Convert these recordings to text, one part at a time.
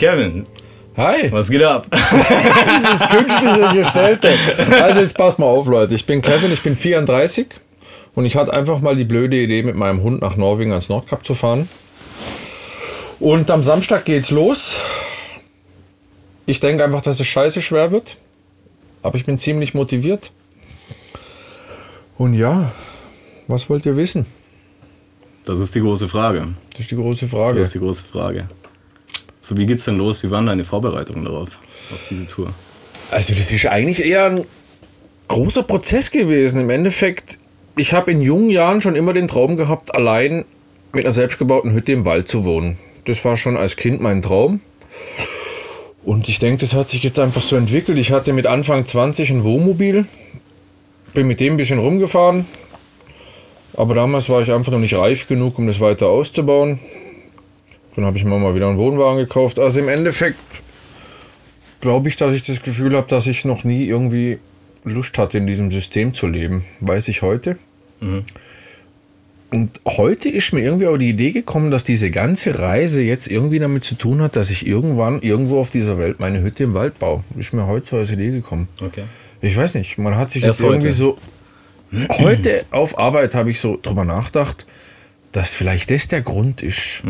Kevin, Hi, was geht ab? dieses künstliche Gestellte. Also jetzt pass mal auf, Leute. Ich bin Kevin, ich bin 34 und ich hatte einfach mal die blöde Idee, mit meinem Hund nach Norwegen ans Nordkap zu fahren. Und am Samstag geht's los. Ich denke einfach, dass es scheiße schwer wird. Aber ich bin ziemlich motiviert. Und ja, was wollt ihr wissen? Das ist die große Frage. Das ist die große Frage. Das ist die große Frage. So, wie geht's denn los? Wie waren deine Vorbereitungen darauf, auf diese Tour? Also das ist eigentlich eher ein großer Prozess gewesen. Im Endeffekt, ich habe in jungen Jahren schon immer den Traum gehabt, allein mit einer selbstgebauten Hütte im Wald zu wohnen. Das war schon als Kind mein Traum. Und ich denke, das hat sich jetzt einfach so entwickelt. Ich hatte mit Anfang 20 ein Wohnmobil, bin mit dem ein bisschen rumgefahren. Aber damals war ich einfach noch nicht reif genug, um das weiter auszubauen. Dann habe ich mir mal wieder einen Wohnwagen gekauft. Also im Endeffekt glaube ich, dass ich das Gefühl habe, dass ich noch nie irgendwie Lust hatte, in diesem System zu leben. Weiß ich heute. Und heute ist mir irgendwie auch die Idee gekommen, dass diese ganze Reise jetzt irgendwie damit zu tun hat, dass ich irgendwann irgendwo auf dieser Welt meine Hütte im Wald baue. Ist mir heute so als Idee gekommen. Okay. Ich weiß nicht, man hat sich Erst jetzt irgendwie heute. so. Heute auf Arbeit habe ich so drüber nachgedacht, dass vielleicht das der Grund ist.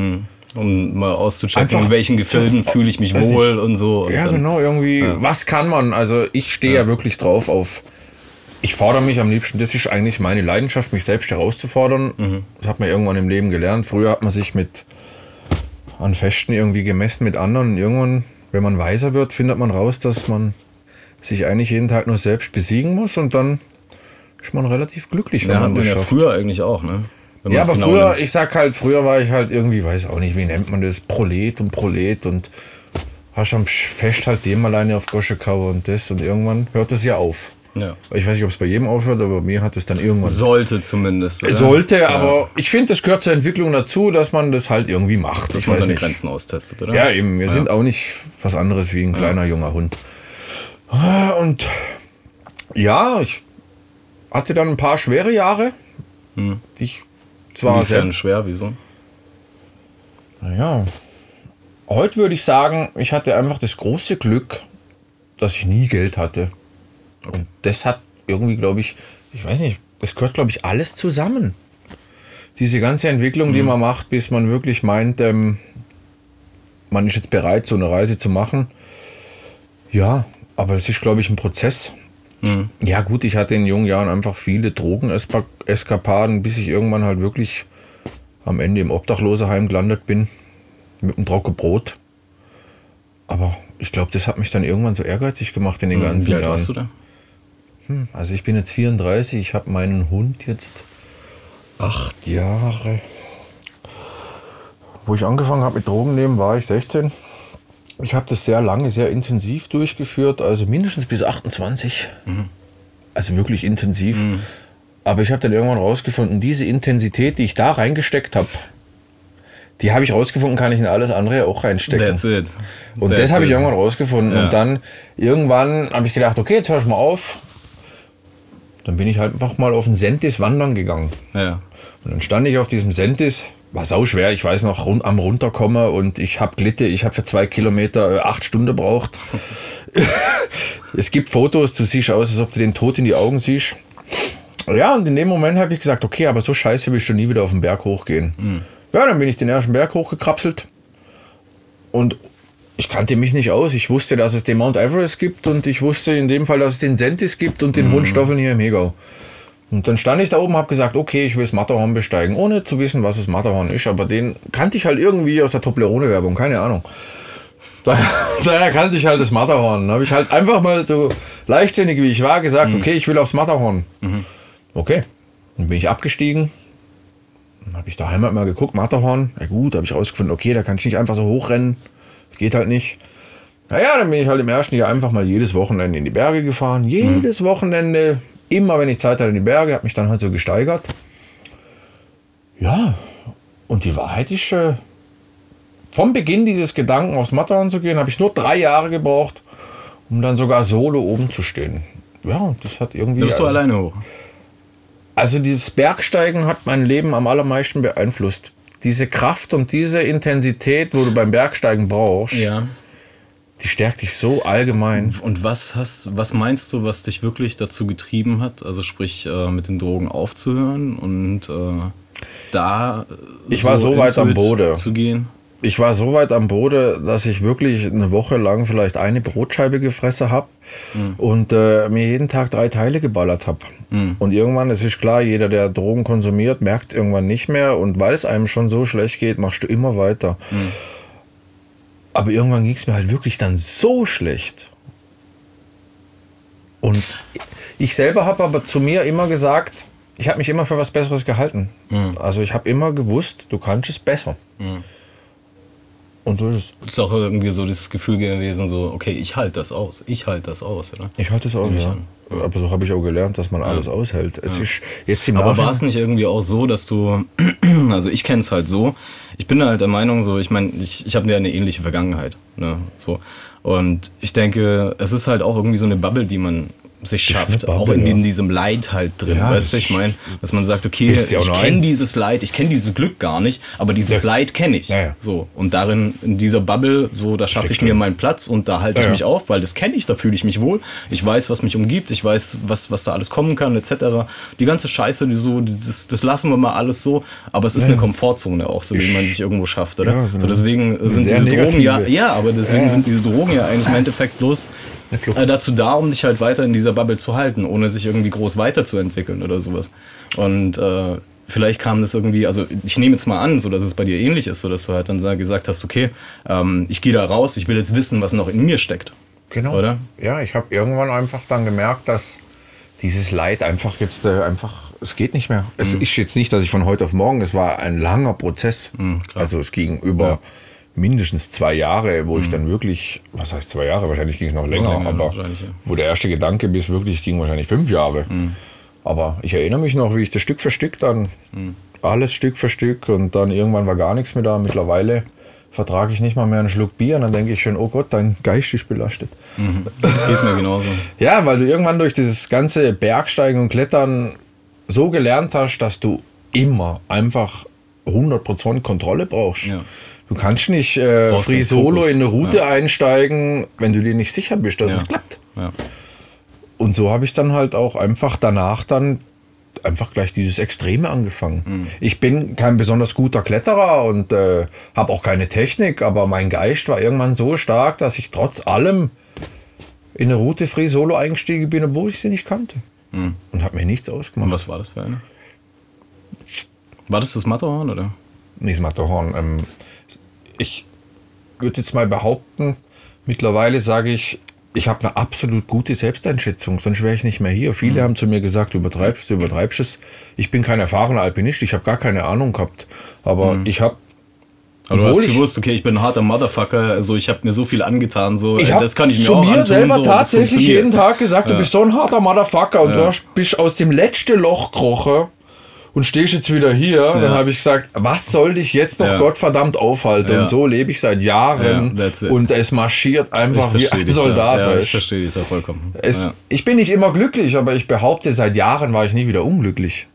Um mal auszuchecken, Einfach in welchen Gefilden fühle ich mich wohl und so. Und Ja, dann- genau, irgendwie, was kann man? Also ich stehe ja. wirklich drauf auf, ich fordere mich am liebsten, das ist eigentlich meine Leidenschaft, mich selbst herauszufordern. Das hat man irgendwann im Leben gelernt. Früher hat man sich mit an Festen irgendwie gemessen mit anderen und irgendwann, wenn man weiser wird, findet man raus, dass man sich eigentlich jeden Tag nur selbst besiegen muss und dann ist man relativ glücklich, wenn Ja, man man das ja schafft. früher eigentlich auch, ne? Ja, aber genau früher, nimmt. ich sag halt, früher war ich halt irgendwie, weiß auch nicht, wie nennt man das, Prolet und Prolet und hast am Fest halt dem alleine auf Gosche Kauer und das und irgendwann hört es ja auf. ja. Ich weiß nicht, ob es bei jedem aufhört, aber bei mir hat es dann irgendwann. Sollte zumindest. oder? Sollte, Ja. aber ich finde, das gehört zur Entwicklung dazu, dass man das halt irgendwie macht. Dass ich man seine nicht. Grenzen austestet, oder? Ja, eben. Wir sind auch nicht was anderes wie ein kleiner junger Hund. Und ja, ich hatte dann ein paar schwere Jahre, die ich zwar sehr Inwiefern schwer, wieso? Naja, heute würde ich sagen, ich hatte einfach das große Glück, dass ich nie Geld hatte. Und das hat irgendwie, glaube ich, ich weiß nicht, das gehört, glaube ich, alles zusammen. Diese ganze Entwicklung, die man macht, bis man wirklich meint, ähm, man ist jetzt bereit, so eine Reise zu machen. Ja, aber das ist, glaube ich, ein Prozess. Ja, gut, ich hatte in jungen Jahren einfach viele Drogeneskapaden, bis ich irgendwann halt wirklich am Ende im Obdachlosenheim gelandet bin mit einem trockenen Brot. Aber ich glaube, das hat mich dann irgendwann so ehrgeizig gemacht in den ganzen Wie alt Jahren. warst du da? Also ich bin jetzt 34, ich habe meinen Hund jetzt acht Jahre. Wo ich angefangen habe mit Drogennehmen, war ich 16. Ich habe das sehr lange, sehr intensiv durchgeführt, also mindestens bis 28. Also wirklich intensiv. Aber ich habe dann irgendwann rausgefunden, diese Intensität, die ich da reingesteckt habe, die habe ich rausgefunden, kann ich in alles andere auch reinstecken. That's it. Und That's das habe ich irgendwann rausgefunden. Ja. Und dann irgendwann habe ich gedacht, okay, jetzt hör ich mal auf. Dann bin ich halt einfach mal auf den Sentis wandern gegangen. Ja. Und dann stand ich auf diesem Sentis, war sau schwer, ich weiß noch, rund, am runterkommen und ich habe Glitte, ich habe für zwei Kilometer äh, acht Stunden braucht. es gibt Fotos, du siehst aus, als ob du den Tod in die Augen siehst. Ja, und in dem Moment habe ich gesagt, okay, aber so scheiße will ich schon nie wieder auf den Berg hochgehen. Ja, dann bin ich den ersten Berg hochgekrapselt und ich kannte mich nicht aus. Ich wusste, dass es den Mount Everest gibt und ich wusste in dem Fall, dass es den Sentis gibt und den Hohenstoffeln hier im Hegau. Und dann stand ich da oben und habe gesagt, okay, ich will das Matterhorn besteigen, ohne zu wissen, was das Matterhorn ist. Aber den kannte ich halt irgendwie aus der Toblerone-Werbung, keine Ahnung. Daher, daher kannte ich halt das Matterhorn. Dann habe ich halt einfach mal so leichtsinnig wie ich war gesagt, okay, ich will aufs Matterhorn. Okay, dann bin ich abgestiegen. Dann habe ich daheim halt mal geguckt, Matterhorn. Na gut, habe ich rausgefunden, okay, da kann ich nicht einfach so hochrennen. Geht halt nicht. Naja, dann bin ich halt im ersten Jahr einfach mal jedes Wochenende in die Berge gefahren. Jedes Wochenende, immer wenn ich Zeit hatte in die Berge, habe mich dann halt so gesteigert. Ja, und die Wahrheit ist, äh, vom Beginn dieses Gedanken aufs Matterhorn zu gehen, habe ich nur drei Jahre gebraucht, um dann sogar solo oben zu stehen. Ja, und das hat irgendwie. Da bist du also, alleine hoch. also dieses Bergsteigen hat mein Leben am allermeisten beeinflusst. diese Kraft und diese Intensität, wo du beim Bergsteigen brauchst, Ja. Die stärkt dich so allgemein. Und was hast, was meinst du, was dich wirklich dazu getrieben hat? Also sprich, äh, mit den Drogen aufzuhören und äh, da äh, Ich war so weit am it Bode. zu gehen? Ich war so weit am Boden, dass ich wirklich eine Woche lang vielleicht eine Brotscheibe gefressen habe und äh, mir jeden Tag drei Teile geballert habe. Und irgendwann, es ist klar, jeder, der Drogen konsumiert, merkt irgendwann nicht mehr. Und weil es einem schon so schlecht geht, machst du immer weiter. Aber irgendwann ging es mir halt wirklich dann so schlecht. Und ich selber habe aber zu mir immer gesagt, ich habe mich immer für was Besseres gehalten. Also ich habe immer gewusst, du kannst es besser. Und so ist es. Das ist auch irgendwie so das Gefühl gewesen, so, okay, ich halte das aus. Ich halte das aus, oder? Ich halte es aus, ja. Aber so habe ich auch gelernt, dass man alles aushält. Es ist jetzt im Aber war es nicht irgendwie auch so, dass du, also ich kenne es halt so, ich bin halt der Meinung so, ich meine, ich, ich habe ja eine ähnliche Vergangenheit, ne, so. Und ich denke, es ist halt auch irgendwie so eine Bubble, die man sich schafft, auch in, in diesem Leid halt drin, Ja, weißt du, ich meine, dass man sagt, okay, ich kenne dieses Leid, ich kenne dieses Glück gar nicht, aber dieses Ja. Leid kenne ich, Ja, so. Und darin, in dieser Bubble, so, da schaffe ich mir meinen Platz und da halte ich mich auf, weil das kenne ich, da fühle ich mich wohl. Ich weiß, was mich umgibt, ich weiß, was, was da alles kommen kann, etc. Die ganze Scheiße, die so, das, das lassen wir mal alles so, aber es ist eine Komfortzone auch, so wie man sich irgendwo schafft, oder? Ja, so genau. deswegen sind sehr diese Drogen ja, negative. ja, aber deswegen sind diese Drogen ja eigentlich im Endeffekt bloß. Äh, dazu da, um dich halt weiter in dieser Bubble zu halten, ohne sich irgendwie groß weiterzuentwickeln oder sowas. Und äh, vielleicht kam das irgendwie, also ich nehme jetzt mal an, so dass es bei dir ähnlich ist, so dass du halt dann sa- gesagt hast, okay, ähm, ich gehe da raus, ich will jetzt wissen, was noch in mir steckt. Genau. Oder? Ja, ich habe irgendwann einfach dann gemerkt, dass dieses Leid einfach jetzt äh, einfach, es geht nicht mehr. Es ist jetzt nicht, dass ich von heute auf morgen, es war ein langer Prozess. klar. also es ging über Ja. Mindestens zwei Jahre, wo ich dann wirklich, was heißt zwei Jahre, wahrscheinlich ging es noch länger, länger, aber ja. wo der erste Gedanke bis wirklich ging wahrscheinlich fünf Jahre. Aber ich erinnere mich noch, wie ich das Stück für Stück dann, alles Stück für Stück und dann irgendwann war gar nichts mehr da. Mittlerweile vertrage ich nicht mal mehr einen Schluck Bier und dann denke ich schon, oh Gott, dein Geist ist belastet. Geht mir genauso. Ja, weil du irgendwann durch dieses ganze Bergsteigen und Klettern so gelernt hast, dass du immer einfach 100% Kontrolle brauchst. Ja. Du kannst nicht äh, Free Solo in eine Route Ja. einsteigen, wenn du dir nicht sicher bist, dass Ja. es klappt. Und so habe ich dann halt auch einfach danach dann einfach gleich dieses Extreme angefangen. Mhm. Ich bin kein besonders guter Kletterer und äh, habe auch keine Technik, aber mein Geist war irgendwann so stark, dass ich trotz allem in eine Route Free Solo eingestiegen bin, obwohl ich sie nicht kannte. Und habe mir nichts Und ausgemacht. was war das für eine? War das das Matterhorn, oder? Nicht Matterhorn. Ähm, ich würde jetzt mal behaupten, mittlerweile sage ich, ich habe eine absolut gute Selbsteinschätzung, sonst wäre ich nicht mehr hier. Viele haben zu mir gesagt, du übertreibst, du übertreibst es. Ich bin kein erfahrener Alpinist, ich habe gar keine Ahnung gehabt. Aber ich habe Aber du hast gewusst, okay, ich bin ein harter Motherfucker, also ich habe mir so viel angetan, so Ich äh, das kann ich mir zu auch mir antun, selber so, das tatsächlich jeden Tag gesagt, du bist so ein harter Motherfucker und du hast, bist aus dem letzten Loch gekrochen und stehst jetzt wieder hier. Dann habe ich gesagt, was soll dich jetzt noch Ja. Gottverdammt aufhalten? Ja. Und so lebe ich seit Jahren Ja, und es marschiert einfach wie ein Soldat. da. Ja, ich verstehe dich da vollkommen. es, ja. Ich bin nicht immer glücklich, aber ich behaupte, seit Jahren war ich nie wieder unglücklich.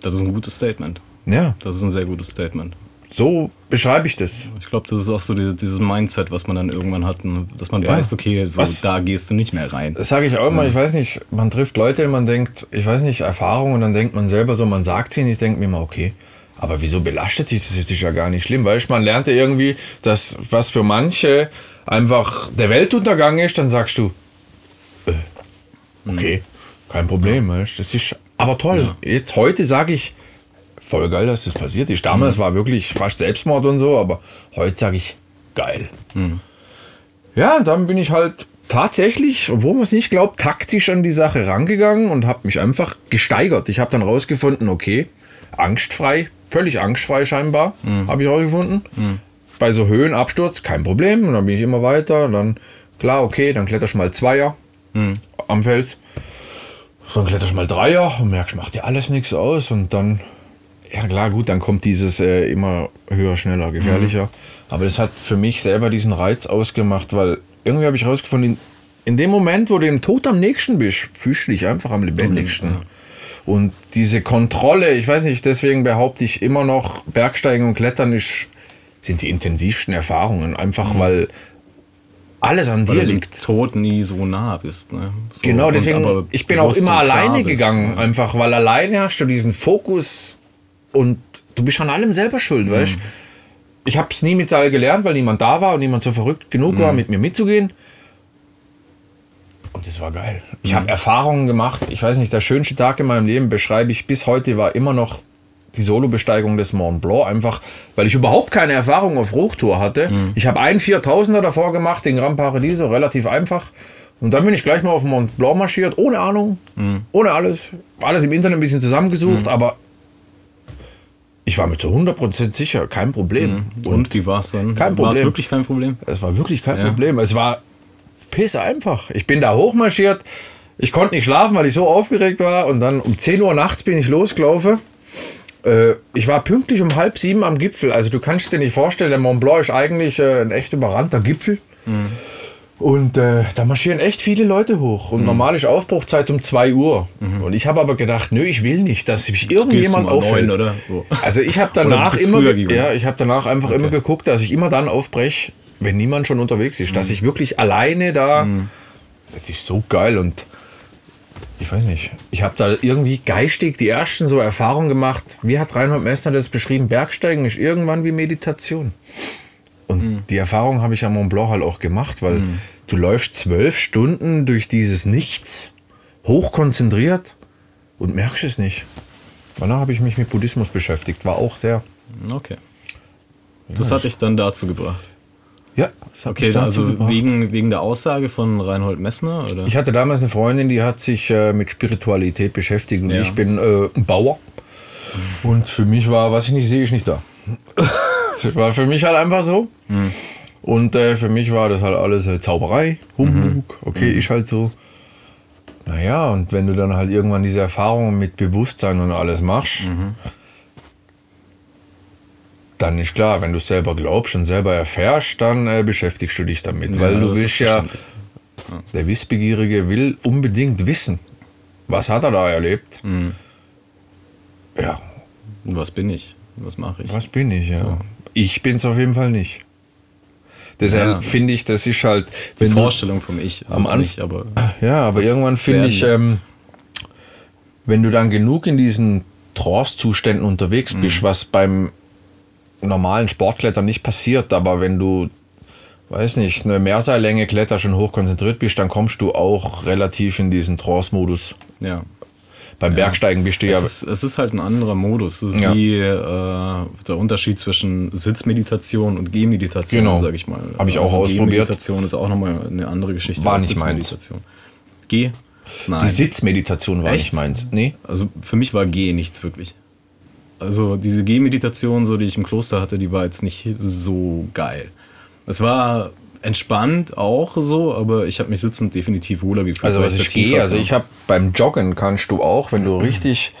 Das ist ein gutes Statement. Ja, Das ist ein sehr gutes Statement. So beschreibe ich das. Ich glaube, das ist auch so die, dieses Mindset, was man dann irgendwann hat, ne? dass man Ja. weiß, okay, so Was- da gehst du nicht mehr rein. Das sage ich auch immer, ich weiß nicht, man trifft Leute, man denkt, ich weiß nicht, Erfahrung und dann denkt man selber so, man sagt sie und ich denke mir immer, okay, aber wieso belastet sich das jetzt ist ja gar nicht schlimm, weil man lernt ja irgendwie, dass was für manche einfach der Weltuntergang ist, dann sagst du, äh, okay, kein Problem, weißt, das ist aber toll. Jetzt heute sage ich, voll geil, dass das passiert ist. Damals war wirklich fast Selbstmord und so, aber heute sage ich, geil. Ja, und dann bin ich halt tatsächlich, obwohl man es nicht glaubt, taktisch an die Sache rangegangen und habe mich einfach gesteigert. Ich habe dann rausgefunden, okay, angstfrei, völlig angstfrei scheinbar, habe ich rausgefunden. Bei so Höhenabsturz kein Problem. Und dann bin ich immer weiter. Und dann, klar, okay, dann kletterst du mal Zweier am Fels. Dann kletterst du mal Dreier und merkst, macht dir alles nichts aus. Und dann, ja klar, gut, dann kommt dieses äh, immer höher, schneller, gefährlicher. Aber das hat für mich selber diesen Reiz ausgemacht, weil irgendwie habe ich rausgefunden, in, in dem Moment, wo du dem Tod am nächsten bist, fühlst du dich einfach am lebendigsten. Und diese Kontrolle, ich weiß nicht, deswegen behaupte ich immer noch, Bergsteigen und Klettern ist, sind die intensivsten Erfahrungen. Einfach weil alles an Weil dir du dem liegt. Tod nie so nah bist. Ne? So, Genau, deswegen, aber ich bin auch immer alleine bist, gegangen, ne? einfach weil alleine hast du diesen Fokus und du bist an allem selber schuld, Mhm. weißt Ich habe es nie mit Seil gelernt, weil niemand da war und niemand so verrückt genug Mhm. war, mit mir mitzugehen. Und das war geil. Ich Mhm. habe Erfahrungen gemacht. Ich weiß nicht, der schönste Tag in meinem Leben beschreibe ich bis heute war immer noch die Solobesteigung des Mont Blanc, einfach weil ich überhaupt keine Erfahrung auf Hochtour hatte. Mhm. Ich habe einen 4000er davor gemacht, den Grand Paradiso, relativ einfach. Und dann bin ich gleich mal auf Mont Blanc marschiert, ohne Ahnung, Mhm. ohne alles. Alles im Internet ein bisschen zusammengesucht, aber ich war mir zu 100% sicher, kein Problem. Und wie war es dann? Kein War es Problem. wirklich kein Problem? Es war wirklich kein Ja. Problem. Es war piss einfach. Ich bin da hochmarschiert. Ich konnte nicht schlafen, weil ich so aufgeregt war. Und dann um 10 Uhr nachts bin ich losgelaufen. Äh, ich war pünktlich um halb sieben am Gipfel. Also du kannst dir nicht vorstellen, der Mont Blanc ist eigentlich äh, ein echt überrannter Gipfel. Und äh, da marschieren echt viele Leute hoch. Und normal ist Aufbruchzeit um 2 Uhr. Und ich habe aber gedacht, nö, ich will nicht, dass du irgendjemand aufhält. oder? So. Also ich habe danach immer, ja, ich habe danach einfach immer geguckt, dass ich immer dann aufbreche, wenn niemand schon unterwegs ist, Mhm. dass ich wirklich alleine da. Das ist so geil und ich weiß nicht. Ich habe da irgendwie geistig die ersten so Erfahrungen gemacht. Wie hat Reinhold Messner das beschrieben? Bergsteigen ist irgendwann wie Meditation. Und Mhm. die Erfahrung habe ich am Mont Blanc halt auch gemacht, weil du läufst zwölf Stunden durch dieses Nichts, hochkonzentriert und merkst es nicht. Danach habe ich mich mit Buddhismus beschäftigt, war auch sehr. Okay. Das hat dich dann dazu gebracht. Ja, das hat Okay, mich dazu also gebracht. wegen, wegen der Aussage von Reinhold Messmer? Oder? Ich hatte damals eine Freundin, die hat sich äh, mit Spiritualität beschäftigt und Ja. ich bin äh, ein Bauer. Und für mich war, was ich nicht sehe, ist nicht da. war für mich halt einfach so. Und äh, für mich war das halt alles äh, Zauberei, Humbug, okay, ist halt so. Naja, und wenn du dann halt irgendwann diese Erfahrungen mit Bewusstsein und alles machst, dann ist klar, wenn du es selber glaubst und selber erfährst, dann äh, beschäftigst du dich damit. weil du willst ja, der Wissbegierige will unbedingt wissen, was hat er da erlebt. Mhm. Ja, Was bin ich? Was mache ich? was bin ich, ja. So. Ich bin es auf jeden Fall nicht. Deshalb Ja. finde ich, das ist halt. Die Vorstellung vom Ich ist Am es Anf- nicht, aber Ja, aber irgendwann finde ich, ähm, wenn du dann genug in diesen Trance-Zuständen unterwegs bist, Mhm. was beim normalen Sportklettern nicht passiert, aber wenn du, weiß nicht, eine Mehrseillänge Kletter schon hoch konzentriert bist, dann kommst du auch relativ in diesen Trance-Modus. ja. Beim Bergsteigen bist du ja. Es ist, es ist halt ein anderer Modus. Es ist Ja. wie äh, der Unterschied zwischen Sitzmeditation und Gehmeditation, Genau. sage ich mal. Hab ich auch ausprobiert. Gehmeditation ist auch nochmal eine andere Geschichte War nicht meins. Geh? Nein. Die Sitzmeditation war Echt? nicht meins. Nee. Also für mich war Geh nichts wirklich. Also diese Gehmeditation, so die ich im Kloster hatte, die war jetzt nicht so geil. Es war entspannt auch so, aber ich habe mich sitzend definitiv wohler gefühlt. Also was es ich der Tiefe gehe, also ich habe beim Joggen kannst du auch, wenn du richtig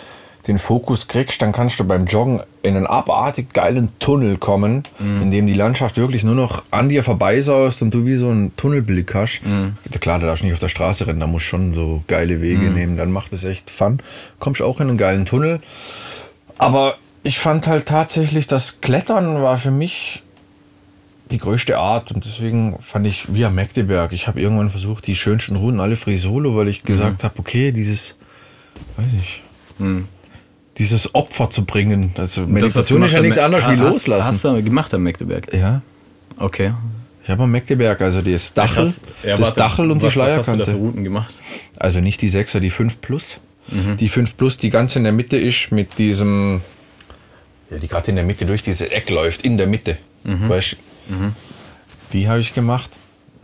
den Fokus kriegst, dann kannst du beim Joggen in einen abartig geilen Tunnel kommen, in dem die Landschaft wirklich nur noch an dir vorbeisaust und du wie so einen Tunnelblick hast. Ja, Klar, da darfst du nicht auf der Straße rennen, da musst du schon so geile Wege nehmen, dann macht es echt Fun. Kommst auch in einen geilen Tunnel. Aber ich fand halt tatsächlich, das Klettern war für mich die größte Art und deswegen fand ich Via Magdeberg. Ich habe irgendwann versucht, die schönsten Runden alle Frisolo, weil ich gesagt habe, okay, dieses, weiß ich, dieses Opfer zu bringen. Also Das Meditation ist ja nichts anderes wie hast, loslassen. Hast du gemacht am Magdeberg? ja, Okay. ich habe am Magdeberg, also das Dachel, Krass. Ja, das Dachel und was, die Was hast du da für Schleierkante. Routen gemacht? Also nicht die 6er, die 5 Plus. Mhm. Die 5 Plus, die ganz in der Mitte ist mit diesem, ja, die gerade in der Mitte durch diese Eck läuft, in der Mitte. Mhm. Weißt du? Die habe ich gemacht.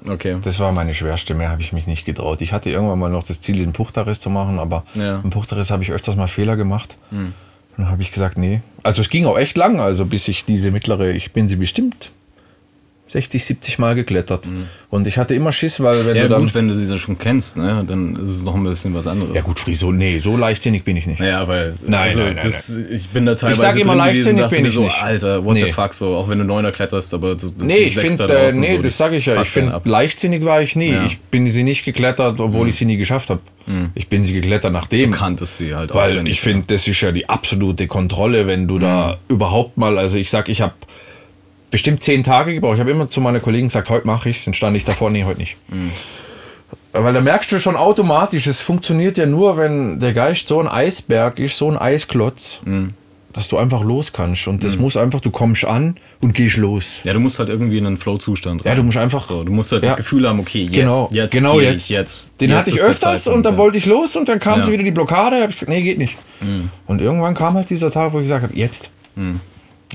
Okay. Das war meine schwerste, mehr habe ich mich nicht getraut. Ich hatte irgendwann mal noch das Ziel, diesen Puchterriss zu machen, aber Ja. im Puchterriss habe ich öfters mal Fehler gemacht. Und dann habe ich gesagt, nee. Also es ging auch echt lang, also bis ich diese mittlere, ich bin sie bestimmt 60, 70 Mal geklettert. Und ich hatte immer Schiss, weil wenn Mhm. Ja, du dann. gut, wenn du sie schon kennst, ne, dann ist es noch ein bisschen was anderes. ja gut, Friso, nee, so leichtsinnig bin ich nicht. Ja, weil Nein, also nein, nein, das, ich bin da teilweise sag immer, gewesen leichtsinnig dachte bin ich so, nicht. Alter, what Nee. the fuck, so, auch wenn du Neuner kletterst, aber so, Nee, ich finde, äh, nee, das sage ich ja. Ich finde, leichtsinnig war ich nie. Ja. Mhm. Ich bin sie nicht geklettert, obwohl ich sie nie geschafft habe. Ich bin sie geklettert nachdem. Du kanntest sie halt Weil auswendig, ich finde, das ist ja die absolute Kontrolle, wenn du da Mhm. überhaupt mal, also ich sag, ich habe bestimmt zehn Tage gebraucht. Ich habe immer zu meinen Kollegen gesagt, heute mache ich es, dann stand ich davor, nee, heute nicht. Mhm. Weil da merkst du schon automatisch, es funktioniert ja nur, wenn der Geist so ein Eisberg ist, so ein Eisklotz, Mhm. dass du einfach los kannst. Und das muss einfach, du kommst an und gehst los. Ja, du musst halt irgendwie in einen Flow-Zustand Ja, du musst einfach. So, du musst halt Ja. das Gefühl haben, okay, jetzt, Genau, jetzt, genau jetzt. Ich, jetzt. Den jetzt hatte ich öfters Zeitpunkt, und dann ja. wollte ich los und dann kam Ja. Mhm. wieder die Blockade. Hab ich nee, geht nicht. Und irgendwann kam halt dieser Tag, wo ich gesagt habe, jetzt.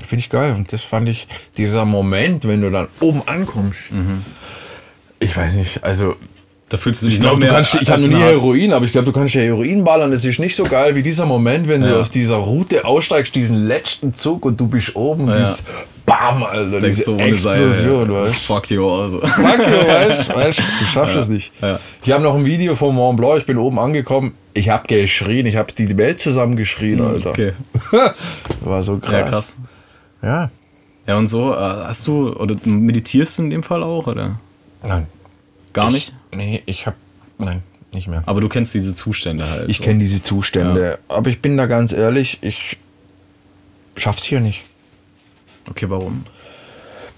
Finde ich geil. Und das fand ich, dieser Moment, wenn du dann oben ankommst. Mhm. Ich weiß nicht, also Da fühlst du dich ich glaube, du kannst, ich habe noch nie Heroin, aber ich glaube, du kannst ja Heroin ballern. Das ist nicht so geil wie dieser Moment, wenn du Ja. aus dieser Route aussteigst, diesen letzten Zug und du bist oben, Ja. dieses Bam, Alter, Denkst diese du ohne Seil, Explosion, ja. weißt Fuck you, also. Fuck you, weißt, weißt, du schaffst es nicht. Ich habe noch ein Video vom Mont Blanc, ich bin oben angekommen, ich habe geschrien, ich habe die Welt zusammengeschrien, Alter. Okay. War so krass. Krass. Ja. Ja, und so, äh, hast du, oder meditierst du in dem Fall auch, oder? Nein. Gar nicht? Nee, ich habe, nein, nicht mehr. Aber du kennst diese Zustände halt. Ich kenne diese Zustände, aber ich bin da ganz ehrlich, ich schaff's hier nicht. Okay, warum?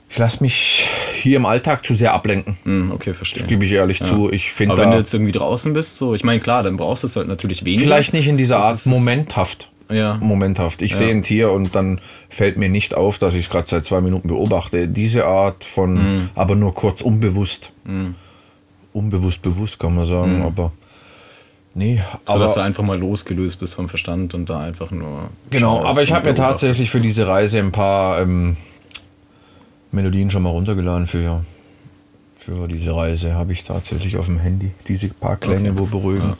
Ich lasse mich hier im Alltag zu sehr ablenken, Hm, okay, verstehe. gebe ich ehrlich zu. Ich finde Aber wenn du jetzt irgendwie draußen bist, so, ich meine, klar, dann brauchst du es halt natürlich weniger. vielleicht nicht in dieser Das Art momenthaft. Ja. Momenthaft. Ich sehe ein Tier und dann fällt mir nicht auf, dass ich es gerade seit zwei Minuten beobachte. Diese Art von, Mhm. aber nur kurz unbewusst. Unbewusst, bewusst kann man sagen, aber nee. Mhm. So, aber, dass du einfach mal losgelöst bist vom Verstand und da einfach nur. genau, aber ich habe mir tatsächlich für diese Reise ein paar ähm, Melodien schon mal runtergeladen für, für diese Reise. Habe ich tatsächlich auf dem Handy. Diese paar Klänge, Okay. wo beruhigen.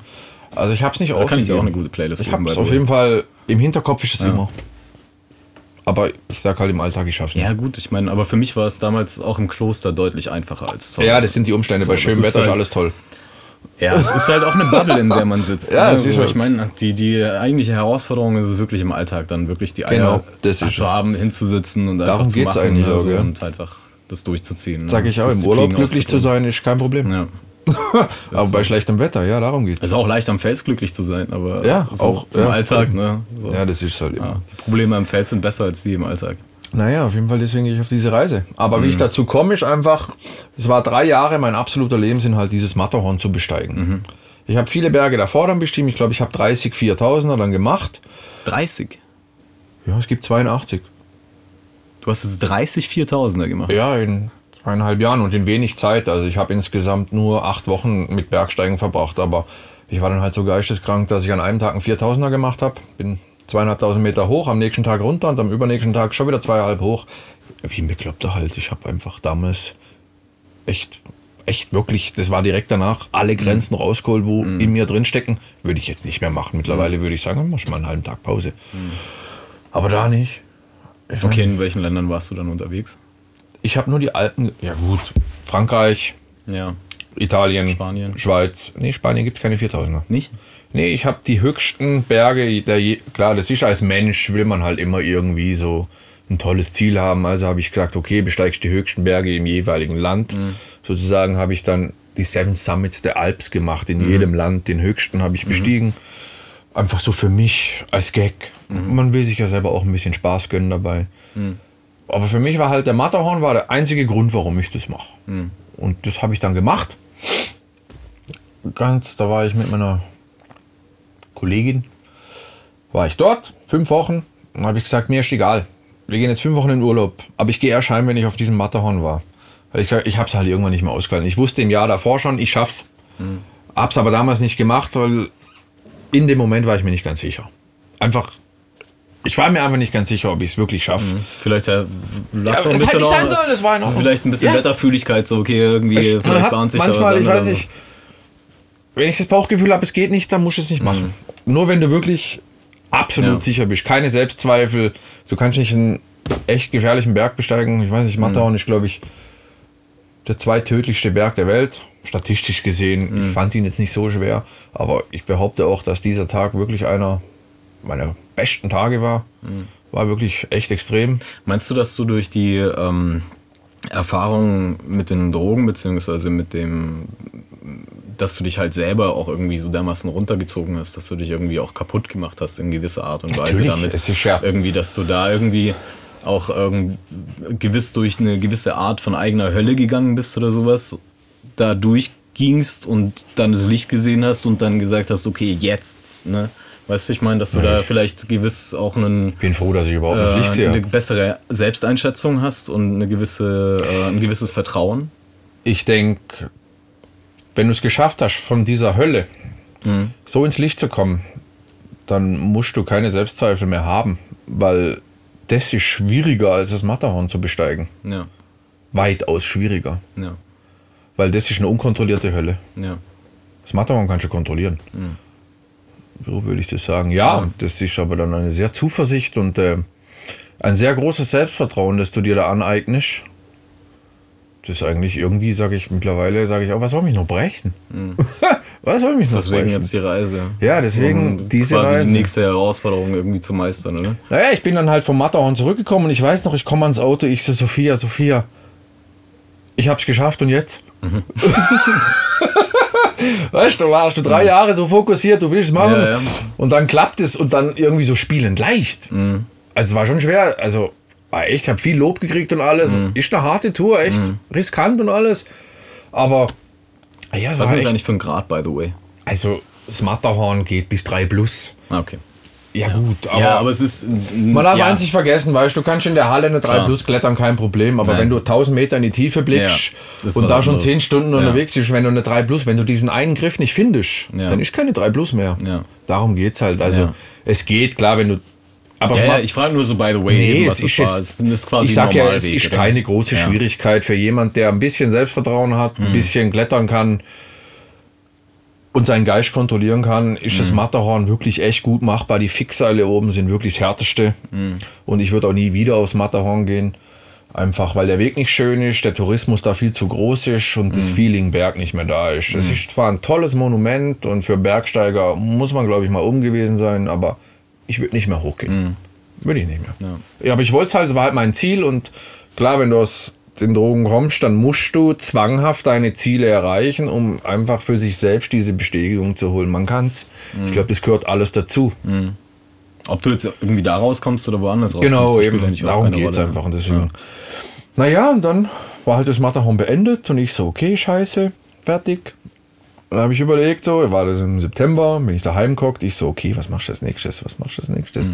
Also ich habe es nicht Da kann ich dir auch eine gute Playlist Ich habe es auf jeden Fall im Hinterkopf ist es Ja. immer. Aber ich sag halt im Alltag, ich schaff's nicht. Ja, gut, ich meine, aber für mich war es damals auch im Kloster deutlich einfacher als zu Ja, das sind die Umstände. So, Bei schönem ist Wetter ist halt- alles toll. Ja, es ist halt auch eine Bubble, in der man sitzt. Ja, ne? das ist so, halt- ich meine, die, die eigentliche Herausforderung ist es wirklich im Alltag, dann wirklich die Genau, das ist zu haben, hinzusitzen und Darum einfach zu machen eigentlich ne, auch, so, gell? und einfach das durchzuziehen. ne? Sag ich auch, im Urlaub glücklich zu sein, ist kein Problem. Ja. Aber bei schlechtem Wetter, ja, darum geht's. Es ist auch leicht am Fels glücklich zu sein, aber Ja, so auch, im ja. Alltag, ne? So. Ja, das ist halt. Ja, die Probleme am Fels sind besser als die im Alltag. Naja, auf jeden Fall deswegen gehe ich auf diese Reise. Aber Mhm. wie ich dazu komme, ist einfach, es war drei Jahre mein absoluter Lebensinhalt, dieses Matterhorn zu besteigen. Mhm. Ich habe viele Berge davor dann bestimmt. Ich glaube, ich habe 30 4000er dann gemacht. 30. Ja, es gibt 82. Du hast jetzt 30 4000er gemacht. Ja, in zweieinhalb Jahren und in wenig Zeit. Also ich habe insgesamt nur acht Wochen mit Bergsteigen verbracht. Aber ich war dann halt so geisteskrank, dass ich an einem Tag einen 4000er gemacht habe. Bin zweieinhalbtausend Meter hoch, am nächsten Tag runter und am übernächsten Tag schon wieder zweieinhalb hoch. Wie ein Bekloppter halt. Ich habe einfach damals echt, echt wirklich, das war direkt danach, alle Grenzen rausgeholt, wo in mir drin stecken. Würde ich jetzt nicht mehr machen. Mittlerweile würde ich sagen, mach mal einen halben Tag Pause. Aber da nicht. Ich Okay, in welchen Ländern warst du dann unterwegs? Ich habe nur die Alpen, ja gut, Frankreich, Ja. Italien, Spanien. Schweiz. Nee, Spanien gibt es keine 4000er. Nicht? Nee, ich habe die höchsten Berge, der je, klar, das ist als Mensch, will man halt immer irgendwie so ein tolles Ziel haben. Also habe ich gesagt, okay, besteigst die höchsten Berge im jeweiligen Land. Sozusagen habe ich dann die Seven Summits der Alps gemacht, in jedem Land. Den höchsten habe ich bestiegen. Einfach so für mich als Gag. Man will sich ja selber auch ein bisschen Spaß gönnen dabei. Aber für mich war halt der Matterhorn war der einzige Grund, warum ich das mache. Und das habe ich dann gemacht. Ganz, da war ich mit meiner Kollegin, war ich dort, fünf Wochen. Dann habe ich gesagt, mir ist egal. Wir gehen jetzt fünf Wochen in Urlaub. Aber ich gehe erst heim, wenn ich auf diesem Matterhorn war. Weil ich, ich habe es halt irgendwann nicht mehr ausgehalten. Ich wusste im Jahr davor schon, ich schaff's. Hab's aber damals nicht gemacht, weil in dem Moment war ich mir nicht ganz sicher. Einfach, ich war mir einfach nicht ganz sicher, ob ich es wirklich schaffe. Vielleicht ja, lag Ja, so ein bisschen auch- sein sollen, das war so. Vielleicht ein bisschen Ja. Wetterfühligkeit, so okay, irgendwie, Ich- vielleicht hat bahnt sich da manchmal, was ich an weiß oder nicht, wenn ich das Bauchgefühl habe, es geht nicht, dann musst du es nicht machen. Nur wenn du wirklich absolut Ja. sicher bist, keine Selbstzweifel, du kannst nicht einen echt gefährlichen Berg besteigen. Ich weiß nicht, Matterhorn ist, glaube ich, der zweittödlichste Berg der Welt. Statistisch gesehen, ich fand ihn jetzt nicht so schwer, aber ich behaupte auch, dass dieser Tag wirklich einer meiner besten Tage war. War wirklich echt extrem. Meinst du, dass du durch die ähm, Erfahrung mit den Drogen, beziehungsweise mit dem, dass du dich halt selber auch irgendwie so dermaßen runtergezogen hast, dass du dich irgendwie auch kaputt gemacht hast in gewisser Art und Weise Natürlich, damit? es ist ja- Irgendwie, dass du da irgendwie auch irgend, gewiss durch eine gewisse Art von eigener Hölle gegangen bist oder sowas, da durchgingst und dann das Licht gesehen hast und dann gesagt hast, okay, jetzt, ne? Weißt du, ich meine, dass du da vielleicht gewiss auch einen Bin froh, dass ich überhaupt das Licht äh, sehe. eine bessere Selbsteinschätzung hast und eine gewisse, äh, ein gewisses Vertrauen. Ich denke, wenn du es geschafft hast, von dieser Hölle so ins Licht zu kommen, dann musst du keine Selbstzweifel mehr haben, weil das ist schwieriger als das Matterhorn zu besteigen. Ja, Weitaus schwieriger, ja, weil das ist eine unkontrollierte Hölle. ja. Das Matterhorn kannst du kontrollieren. So würde ich das sagen. Ja, Ja. das ist aber dann eine sehr Zuversicht und äh, ein sehr großes Selbstvertrauen, das du dir da aneignest. Das ist eigentlich irgendwie, sage ich mittlerweile, sage ich auch, was soll mich noch brechen? was soll mich noch Deswegen brechen? jetzt die Reise. Ja, deswegen Um diese quasi Reise. die nächste Herausforderung irgendwie zu meistern, oder? Naja, ich bin dann halt vom Matterhorn zurückgekommen und ich weiß noch, ich komme ans Auto, ich so, Sophia, Sophia, ich hab's geschafft und jetzt? Mhm. weißt du, warst du drei Jahre so fokussiert, du willst es machen Ja, ja. und dann klappt es und dann irgendwie so spielend leicht. Mhm. Also es war schon schwer, also war echt, hab viel Lob gekriegt und alles. Mhm. Ist eine harte Tour, echt riskant und alles. Aber ja, Was ist eigentlich für ein Grad, by the way? also das Matterhorn geht bis 3 plus. Ah, okay. Ja, gut, aber, ja, aber es ist. man darf ja, eins nicht vergessen, weißt du, du kannst in der Halle eine 3 Klar. plus klettern, kein Problem, aber Nein. wenn du 1000 Meter in die Tiefe blickst Ja, ist und da schon anderes. 10 Stunden Ja. unterwegs bist, wenn du eine 3 plus, wenn du diesen einen Griff nicht findest, Ja. dann ist keine 3 plus mehr. Ja. Darum geht's halt. Also Ja. es geht, klar, wenn du. Aber es Ja, ja, ich frage nur so, by the way, Nee, eben, es was ist das war. jetzt, Es ist quasi ich sag ein ja, es Normalweg, ist oder? keine große Ja. Mhm. Schwierigkeit für jemand, der ein bisschen Selbstvertrauen hat, ein bisschen klettern kann und seinen Geist kontrollieren kann, ist Mhm. das Matterhorn wirklich echt gut machbar. Die Fixseile oben sind wirklich das härteste Mhm. und ich würde auch nie wieder aufs Matterhorn gehen. Einfach weil der Weg nicht schön ist, der Tourismus da viel zu groß ist und Mhm. das Feeling Berg nicht mehr da ist. Es ist zwar ein tolles Monument und für Bergsteiger muss man, glaube ich, mal oben gewesen sein, aber ich würde nicht mehr hochgehen. Würde ich nicht mehr. Mhm. Ja. Ja, aber ich wollte es halt, es war halt mein Ziel und klar, wenn du aus den Drogen kommst, dann musst du zwanghaft deine Ziele erreichen, um einfach für sich selbst diese Bestätigung zu holen. Man kann es. Mhm. Ich glaube, das gehört alles dazu. Ob du jetzt irgendwie da rauskommst oder woanders rauskommst, Genau, eben. Darum geht es einfach. Und deswegen. Naja, und dann war halt das Matterhorn beendet und ich so, okay, scheiße, fertig. Dann habe ich überlegt, so, war das im September, bin ich daheim geguckt, ich so, okay, was machst du als nächstes, was machst du als nächstes?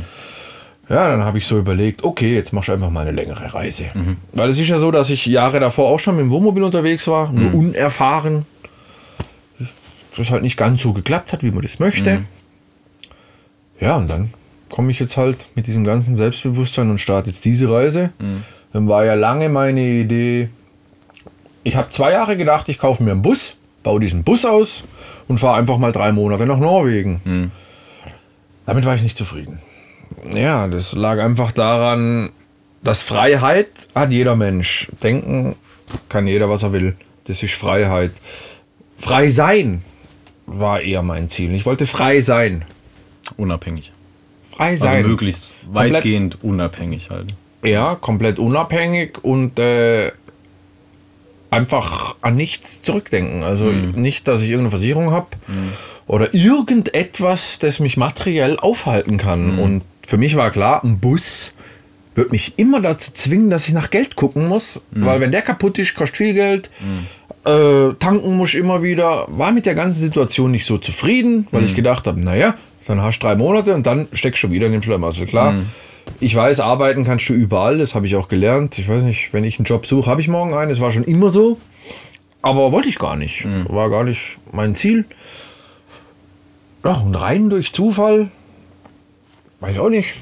Ja, dann habe ich so überlegt, okay, jetzt machst du einfach mal eine längere Reise. Weil es ist ja so, dass ich Jahre davor auch schon mit dem Wohnmobil unterwegs war, nur unerfahren. Das halt nicht ganz so geklappt hat, wie man das möchte. Ja, und dann komme ich jetzt halt mit diesem ganzen Selbstbewusstsein und starte jetzt diese Reise. Dann war ja lange meine Idee, ich habe zwei Jahre gedacht, ich kaufe mir einen Bus, baue diesen Bus aus und fahre einfach mal drei Monate nach Norwegen. Damit war ich nicht zufrieden. Ja, das lag einfach daran, dass Freiheit hat jeder Mensch. Denken kann jeder, was er will. Das ist Freiheit. Frei sein war eher mein Ziel. Ich wollte frei sein. Unabhängig. Frei Also sein. möglichst Komplett- weitgehend unabhängig halt. Ja, komplett unabhängig und äh, einfach an nichts zurückdenken. Also nicht, dass ich irgendeine Versicherung habe oder irgendetwas, das mich materiell aufhalten kann. Und für mich war klar, ein Bus wird mich immer dazu zwingen, dass ich nach Geld gucken muss, weil wenn der kaputt ist, kostet viel Geld. Äh, tanken muss ich immer wieder. War mit der ganzen Situation nicht so zufrieden, weil ich gedacht habe, naja, dann hast du drei Monate und dann steckst du wieder in den Schlamassel. Klar, ich weiß, arbeiten kannst du überall, das habe ich auch gelernt. Ich weiß nicht, wenn ich einen Job suche, habe ich morgen einen. Das war schon immer so. Aber wollte ich gar nicht. War gar nicht mein Ziel. Ja, und rein durch Zufall, weiß auch nicht,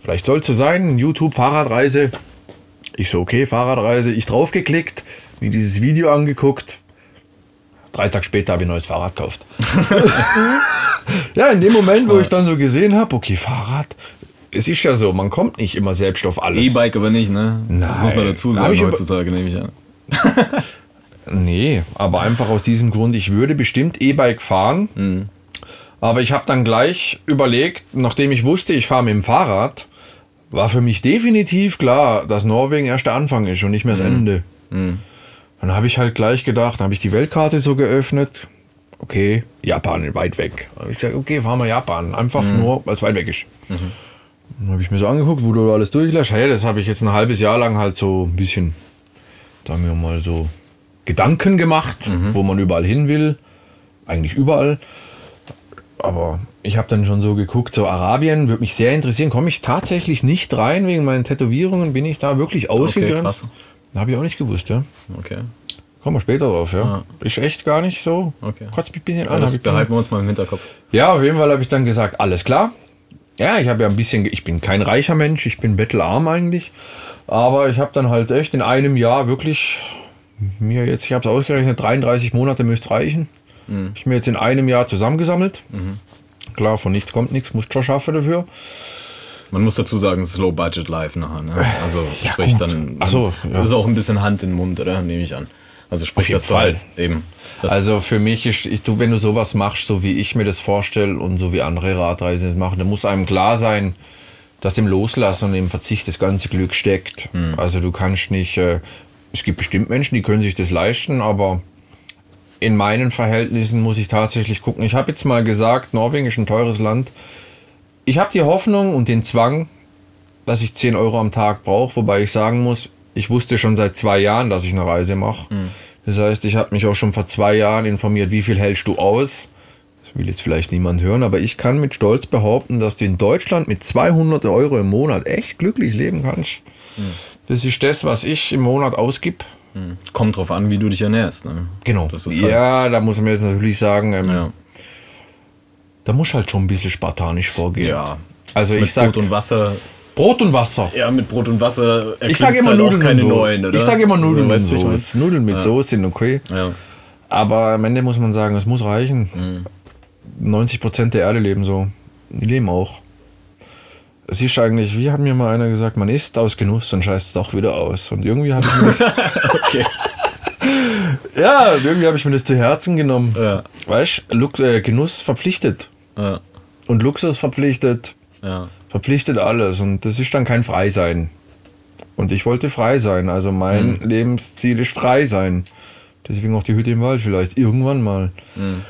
vielleicht soll es so sein, YouTube-Fahrradreise. Ich so, okay, Fahrradreise, ich draufgeklickt, mir dieses Video angeguckt. Drei Tage später habe ich ein neues Fahrrad gekauft. ja, in dem Moment, wo ich dann so gesehen habe, okay, Fahrrad, es ist ja so, man kommt nicht immer selbst auf alles. E-Bike aber nicht, ne? Nein. Muss man dazu sagen ich heutzutage, nehme ich an. Nee, aber einfach aus diesem Grund, ich würde bestimmt E-Bike fahren. Mhm. Aber ich habe dann gleich überlegt, nachdem ich wusste, ich fahre mit dem Fahrrad, war für mich definitiv klar, dass Norwegen erst der Anfang ist und nicht mehr das Ende. Dann habe ich halt gleich gedacht, dann habe ich die Weltkarte so geöffnet. Okay, Japan weit weg. Hab ich gesagt, okay, fahren wir Japan. Einfach nur, weil es weit weg ist. Dann habe ich mir so angeguckt, wo du alles durchlässt. Hey, das habe ich jetzt ein halbes Jahr lang halt so ein bisschen, sagen wir mal so, Gedanken gemacht, wo man überall hin will. Eigentlich überall. Aber ich habe dann schon so geguckt, so Arabien würde mich sehr interessieren. Komme ich tatsächlich nicht rein wegen meinen Tätowierungen? Bin ich da wirklich ausgegrenzt? krass. Habe ich auch nicht gewusst, ja. Okay. Kommen wir später drauf, ja. Ja. Ist echt gar nicht so. Okay. Kotzt mich ein bisschen Ja, an. das ich behalten wir uns mal im Hinterkopf. ja, auf jeden Fall habe ich dann gesagt, alles klar. Ja, ich habe ja ein bisschen, ich bin kein reicher Mensch, ich bin bettelarm eigentlich. Aber ich habe dann halt echt in einem Jahr wirklich mir jetzt, ich habe es ausgerechnet, 33 Monate müsste es reichen. Ich mir jetzt in einem Jahr zusammengesammelt. Klar, von nichts kommt nichts, muss schon schaffen dafür. Man muss dazu sagen, es ist Low Budget Live nachher. Ne? Also sprich gut. dann. Ach so, ja. Das ist auch ein bisschen Hand in den Mund, oder? Nehme ich an. Also sprich, dass du Fall. halt eben. Das, Also für mich ist, ich, du, wenn du sowas machst, so wie ich mir das vorstelle und so wie andere Radreisen das machen, dann muss einem klar sein, dass im Loslassen und im Verzicht das ganze Glück steckt. Also du kannst nicht, äh, es gibt bestimmt Menschen, die können sich das leisten, aber in meinen Verhältnissen muss ich tatsächlich gucken. Ich habe jetzt mal gesagt, Norwegen ist ein teures Land. Ich habe die Hoffnung und den Zwang, dass ich 10 Euro am Tag brauche, wobei ich sagen muss, ich wusste schon seit zwei Jahren, dass ich eine Reise mache. Das heißt, ich habe mich auch schon vor zwei Jahren informiert, wie viel hältst du aus. Das will jetzt vielleicht niemand hören, aber ich kann mit Stolz behaupten, dass du in Deutschland mit 200 Euro im Monat echt glücklich leben kannst. Das ist das, was ich im Monat ausgib. Kommt drauf an, wie du dich ernährst. Ne? Genau. Halt- ja, da muss man jetzt natürlich sagen, ähm, Ja. da muss halt schon ein bisschen spartanisch vorgehen. ja. Also Mit ich sag Brot und Wasser. Brot und Wasser. Ja, mit Brot und Wasser Ich sage immer halt Nudeln keine so. neuen, oder? Ich sage immer Nudeln so, mit? Soße. Nudeln mit Soße sind okay. Ja. Aber am Ende muss man sagen, es muss reichen. Mhm. 90% der Erde leben so. Die leben auch. Es ist eigentlich, wie hat mir mal einer gesagt, man isst aus Genuss und scheißt es auch wieder aus. Und irgendwie habe ich mir das, Okay. ja, irgendwie habe ich mir das zu Herzen genommen. Ja. Weißt du, äh, Genuss verpflichtet. Ja. Und Luxus verpflichtet. Ja. Verpflichtet alles. Und das ist dann kein Freisein. Und ich wollte frei sein. Also mein Mhm. Lebensziel ist frei sein. Deswegen auch die Hütte im Wald vielleicht. Irgendwann mal. Mhm.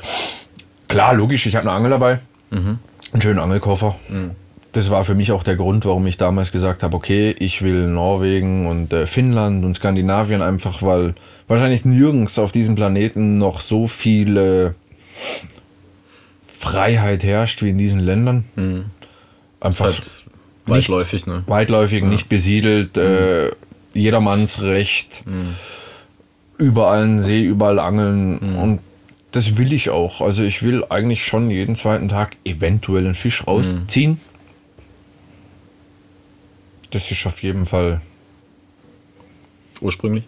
Klar, logisch, ich habe eine Angel dabei. Einen schönen Angelkoffer. Mhm. Das war für mich auch der Grund, warum ich damals gesagt habe, okay, ich will Norwegen und äh, Finnland und Skandinavien einfach, weil wahrscheinlich nirgends auf diesem Planeten noch so viel Freiheit herrscht wie in diesen Ländern. Ist Einfach halt weitläufig, ne? weitläufig, nicht besiedelt, äh, jedermanns Recht, Mhm. überall einen See, überall angeln Mhm. und das will ich auch. Also ich will eigentlich schon jeden zweiten Tag eventuell einen Fisch rausziehen. Das ist auf jeden Fall Ursprünglich.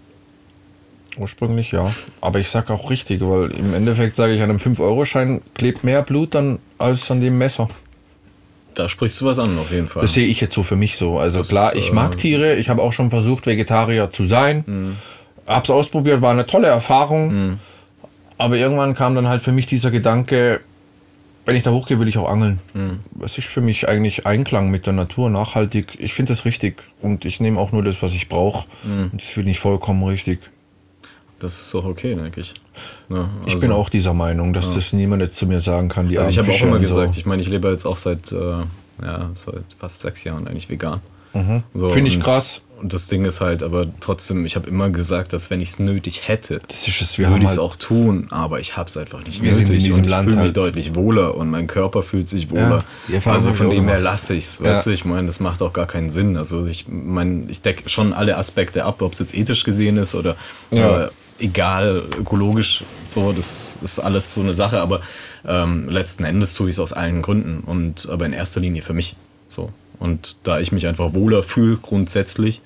ursprünglich, ja. Aber ich sag auch richtig, weil im Endeffekt sage ich, an einem 5-Euro-Schein klebt mehr Blut dann als an dem Messer. Da sprichst du was an, auf jeden Fall. Das sehe ich jetzt so für mich so. Also Das, klar, ich mag Tiere. Ich habe auch schon versucht, Vegetarier zu sein. Mhm. Hab's ausprobiert, war eine tolle Erfahrung. Aber irgendwann kam dann halt für mich dieser Gedanke, wenn ich da hochgehe, will ich auch angeln. Mhm. Das ist für mich eigentlich Einklang mit der Natur, nachhaltig. Ich finde das richtig. Und ich nehme auch nur das, was ich brauche. Mhm. Das finde ich vollkommen richtig. Das ist doch okay, denke ich. Ja, Ich also- bin auch dieser Meinung, dass das niemand jetzt zu mir sagen kann. Die Also ich habe auch immer und so. gesagt, ich meine, ich lebe jetzt auch seit, äh, ja, seit fast sechs Jahren eigentlich vegan. So, Mhm. Finde ich krass. Und das Ding ist halt, aber trotzdem, ich habe immer gesagt, dass wenn ich es nötig hätte, es. Würde ich es halt, auch tun, aber ich habe es einfach nicht Wir sind nötig in diesem und ich fühle mich halt- deutlich wohler und mein Körper fühlt sich wohler. Erfahrung also von dem her lasse ich es, weißt Ja. du, ich meine, das macht auch gar keinen Sinn. Also ich meine, ich decke schon alle Aspekte ab, ob es jetzt ethisch gesehen ist oder Ja. äh, egal, ökologisch, so, das ist alles so eine Sache, aber ähm, letzten Endes tue ich es aus allen Gründen und aber in erster Linie für mich. So. Und da ich mich einfach wohler fühle, grundsätzlich,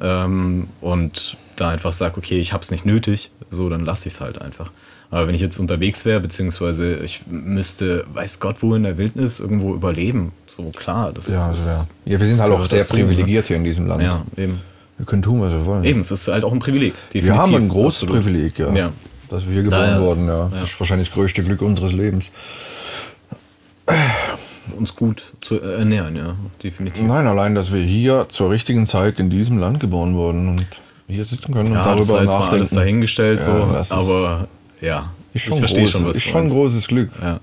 ähm, und da einfach sage, okay, ich habe es nicht nötig, so, dann lasse ich es halt einfach. Aber wenn ich jetzt unterwegs wäre, beziehungsweise ich müsste, weiß Gott, wo in der Wildnis irgendwo überleben, so klar, das ja, ist. ja. ja, wir sind halt auch sehr dazu, ne? privilegiert hier in diesem Land. Ja, eben. Wir können tun, was wir wollen. Eben, es ist halt auch ein Privileg. wir haben ein großes absolut. Privileg, ja. Ja. Dass wir hier geboren Daher- wurden, ja. ja. Das ist wahrscheinlich das größte Glück unseres Lebens. Uns gut zu ernähren, ja, definitiv. Nein, allein, dass wir hier zur richtigen Zeit in diesem Land geboren wurden und hier sitzen können und Ja, das ist darüber mal nachdenken. alles dahingestellt, Ja, so, das aber ja, ich verstehe schon, was ist schon ein großes Glück. Ja.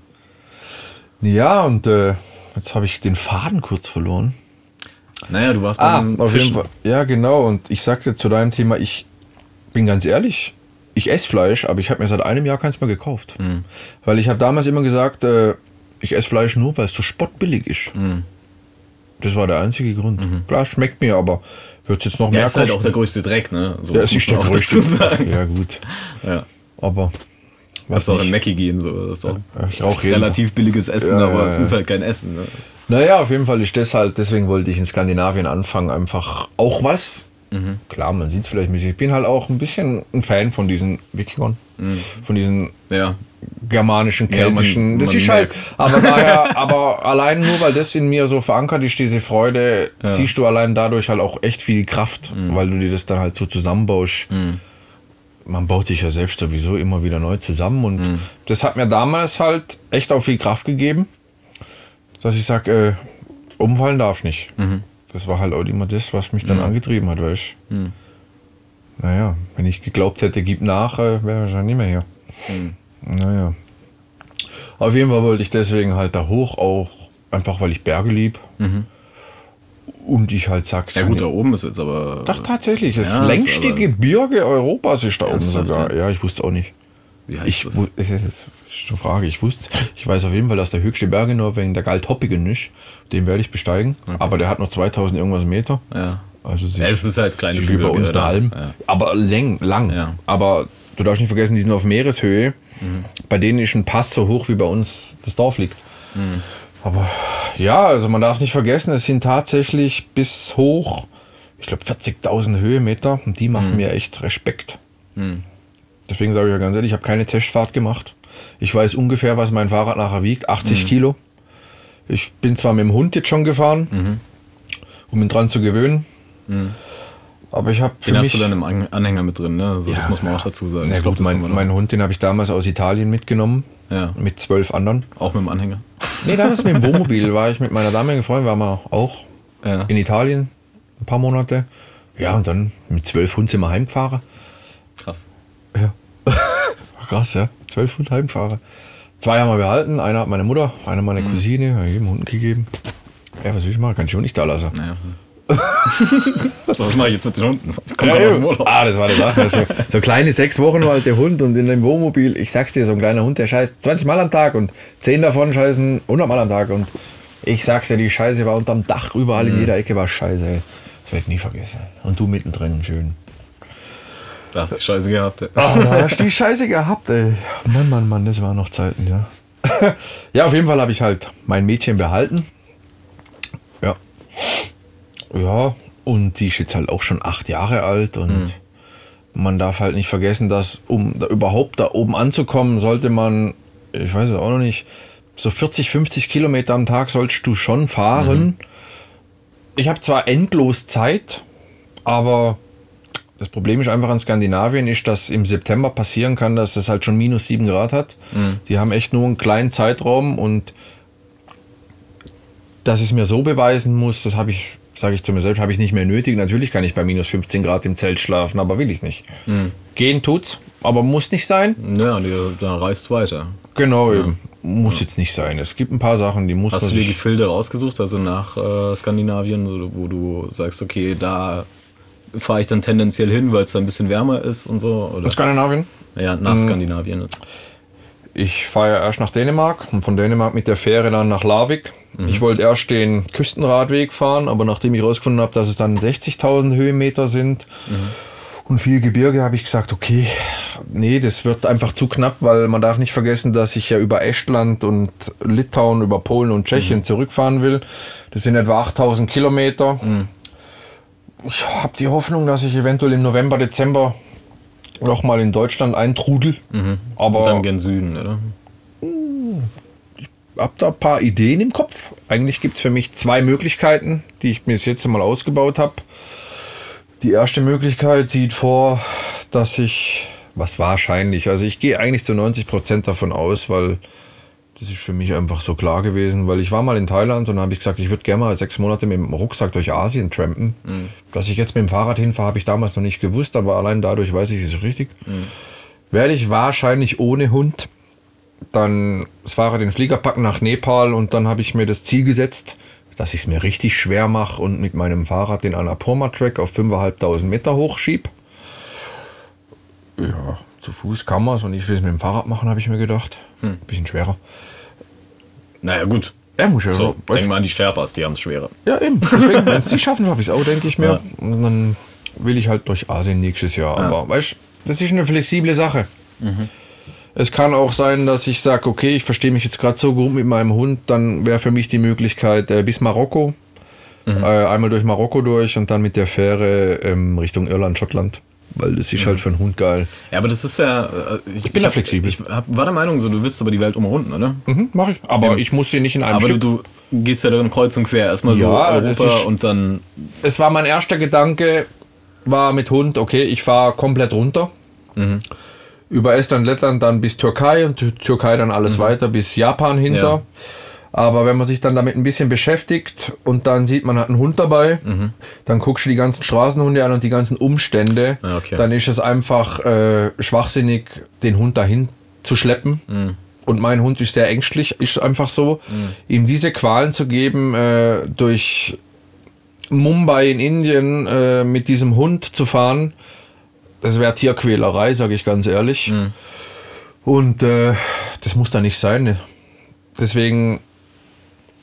Ja, und äh, jetzt habe ich den Faden kurz verloren. Naja, du warst Ah, beim auf Fischen. jeden Fall. Ja, genau. Und ich sagte zu deinem Thema, ich bin ganz ehrlich, ich esse Fleisch, aber ich habe mir seit einem Jahr keins mehr gekauft. Mhm. Weil ich habe damals immer gesagt, äh, ich esse Fleisch nur, weil es so spottbillig ist. Mhm. Das war der einzige Grund. Klar, schmeckt mir, aber wird jetzt noch Ja, mehr ist halt auch der kosten. größte Dreck, ne? So Ja, das ist der auch größte. dazu sagen. Ja, gut. Ja. Aber Kannst was auch in. Mackie gehen, so. Das ist auch Ja, jeden relativ billiges Essen, Ja, aber es ist halt kein Essen. Ne? Naja, auf jeden Fall ist das halt, deswegen wollte ich in Skandinavien anfangen, einfach auch was. Mhm. Klar, man sieht es vielleicht nicht. Ich bin halt auch ein bisschen ein Fan von diesen Wikingern, von diesen Ja. Germanischen, Mhm. Ja, man- keltischen. das man ist halt, aber daher, aber allein nur, weil das in mir so verankert ist, diese Freude, Ja. Mhm. ziehst du allein dadurch halt auch echt viel Kraft, weil du dir das dann halt so zusammenbaust. Man baut sich ja selbst sowieso immer wieder neu zusammen und Mhm. das hat mir damals halt echt auch viel Kraft gegeben, dass ich sage, äh, umfallen darf nicht. Mhm. Das war halt auch immer das, was mich dann angetrieben hat, weißt du. Naja, wenn ich geglaubt hätte, gib nach, äh, wäre ich wahrscheinlich nicht mehr hier. Naja. Auf jeden Fall wollte ich deswegen halt da hoch, auch einfach weil ich Berge lieb. Und ich halt sag's Ja gut, da oben ist jetzt aber. Doch, tatsächlich. Das Ja, längste Gebirge Europas ist da oben sogar. Ja, ich wusste auch nicht. Wie heißt Ich, das? das ist eine Frage. Ich wusste, ich weiß auf jeden Fall, dass der höchste Berg in Norwegen der Galtoppigen ist. Den werde ich besteigen. Aber der hat noch 2000 irgendwas Meter. Ja. Also ja. Es ist halt kleines ist wie bei Gebirge, uns eine? Alm. Ja. Aber läng, lang. Ja. Aber du darfst nicht vergessen, die sind auf Meereshöhe. Bei denen ist ein Pass so hoch, wie bei uns das Dorf liegt. Aber ja, also man darf nicht vergessen, es sind tatsächlich bis hoch, ich glaube 40.000 Höhenmeter. Und die machen mir echt Respekt. Deswegen sage ich ja ganz ehrlich, ich habe keine Testfahrt gemacht. Ich weiß ungefähr, was mein Fahrrad nachher wiegt, 80 Kilo. Ich bin zwar mit dem Hund jetzt schon gefahren, um ihn dran zu gewöhnen. Aber ich habe Den hast du dann im An- Anhänger mit drin, ne? So, das Ja, muss man ja. auch dazu sagen. Na Ich glaub, gut, das haben wir mein, mein Hund, den habe ich damals aus Italien mitgenommen, Ja. mit zwölf anderen. Auch mit dem Anhänger. Nee, damals mit dem Wohnmobil war ich mit meiner damaligen Freundin, waren wir auch Ja. in Italien ein paar Monate. Ja, und dann mit zwölf Hunden sind wir heimgefahren. Krass. Ja. War krass, ja. Zwölf Hund heimgefahren. Zwei haben wir behalten, einer hat meine Mutter, einer meine Mhm. Cousine, habe ich jedem Hund gegeben. Ja, was will ich machen? Kann ich schon nicht da lassen. Naja. so, was mache ich jetzt mit den Hunden? Ich komme gerade aus dem Urlaub. Ah, das war die Sache. So, so kleine sechs Wochen alte Hund und in dem Wohnmobil, ich sag's dir, so ein kleiner Hund, der scheißt 20 Mal am Tag und 10 davon scheißen 100 Mal am Tag. Und ich sag's dir, die Scheiße war unterm Dach, überall in jeder Ecke war Scheiße. Ey. Das werde ich nie vergessen. Und du mittendrin, schön. Da hast du die Scheiße gehabt. ey. Oh, da hast du die Scheiße gehabt, ey. Mann, Mann, Mann, das waren noch Zeiten, ja. ja, auf jeden Fall habe ich halt mein Mädchen behalten. Ja. Ja, und die ist jetzt halt auch schon acht Jahre alt und man darf halt nicht vergessen, dass um da überhaupt da oben anzukommen, sollte man, ich weiß es auch noch nicht, so 40, 50 Kilometer am Tag sollst du schon fahren. Ich habe zwar endlos Zeit, aber das Problem ist einfach an Skandinavien, ist, dass im September passieren kann, dass es halt schon minus 7 Grad hat. Die haben echt nur einen kleinen Zeitraum und dass ich es mir so beweisen muss, das habe ich, sage ich zu mir selbst, habe ich nicht mehr nötig. Natürlich kann ich bei minus 15 Grad im Zelt schlafen, aber will ich nicht. Gehen tut's, aber muss nicht sein. Ja, dann reist weiter. Genau, eben. Muss jetzt nicht sein. Es gibt ein paar Sachen, die muss Hast du dir Gefilde rausgesucht, also nach äh, Skandinavien, so, wo du sagst, okay, da fahre ich dann tendenziell hin, weil es da ein bisschen wärmer ist und so? Oder? Skandinavien? Ja, nach Skandinavien jetzt. Ich fahre ja erst nach Dänemark und von Dänemark mit der Fähre dann nach Larvik. Ich wollte erst den Küstenradweg fahren, aber nachdem ich rausgefunden habe, dass es dann 60.000 Höhenmeter sind und viel Gebirge, habe ich gesagt, okay, nee, das wird einfach zu knapp, weil man darf nicht vergessen, dass ich ja über Estland und Litauen, über Polen und Tschechien zurückfahren will. Das sind etwa 8.000 Kilometer. Ich habe die Hoffnung, dass ich eventuell im November, Dezember nochmal in Deutschland eintrudel. Aber Und dann gen Süden, oder? habe da ein paar Ideen im Kopf. Eigentlich gibt es für mich zwei Möglichkeiten, die ich bis jetzt mal ausgebaut habe. Die erste Möglichkeit sieht vor, dass ich, was wahrscheinlich, also ich gehe eigentlich zu 90 Prozent davon aus, weil das ist für mich einfach so klar gewesen, weil ich war mal in Thailand und habe ich gesagt, ich würde gerne mal sechs Monate mit dem Rucksack durch Asien trampen. Mhm. Dass ich jetzt mit dem Fahrrad hinfahre, habe ich damals noch nicht gewusst, aber allein dadurch weiß ich, es ist richtig. Mhm. Werde ich wahrscheinlich ohne Hund dann das Fahrrad in den Flieger packen nach Nepal und dann habe ich mir das Ziel gesetzt, dass ich es mir richtig schwer mache und mit meinem Fahrrad den Annapurna-Track auf 5.500 Meter hochschieb. Ja, zu Fuß kann man es und ich will es mit dem Fahrrad machen, habe ich mir gedacht. Hm. Bisschen schwerer. Naja, gut. Er muss ja. So, denk mal an die Sherpas, die haben es schwerer. Ja, eben. Wenn es die schaffen, schaffe ich es auch, denke ich mir. Ja. Und dann will ich halt durch Asien nächstes Jahr. Ja. Aber weißt das ist eine flexible Sache. Mhm. Es kann auch sein, dass ich sage, okay, ich verstehe mich jetzt gerade so gut mit meinem Hund, dann wäre für mich die Möglichkeit äh, bis Marokko, mhm. äh, einmal durch Marokko durch und dann mit der Fähre ähm, Richtung Irland, Schottland. Weil das ist mhm. halt für einen Hund geil. Ja, aber das ist ja. Äh, ich, ich bin ja flexibel. Ich hab, war der Meinung, so, du willst aber die Welt umrunden, oder? Mhm, mach ich. Aber ja. ich muss sie nicht in einem Aber Stück. Du, du gehst ja dann kreuz und quer. Erstmal ja, so Europa ist, und dann. Es war mein erster Gedanke, war mit Hund, okay, ich fahre komplett runter. Mhm über Estland, Lettland dann bis Türkei und Türkei dann alles mhm. weiter bis Japan hinter. Ja. Aber wenn man sich dann damit ein bisschen beschäftigt und dann sieht man hat einen Hund dabei, mhm. dann guckst du die ganzen Straßenhunde an und die ganzen Umstände, ah, okay. dann ist es einfach äh, schwachsinnig, den Hund dahin zu schleppen. Mhm. Und mein Hund ist sehr ängstlich, ist einfach so. Mhm. Ihm diese Qualen zu geben, äh, durch Mumbai in Indien äh, mit diesem Hund zu fahren, das wäre Tierquälerei, sage ich ganz ehrlich. Mhm. Und äh, das muss da nicht sein. Ne? Deswegen.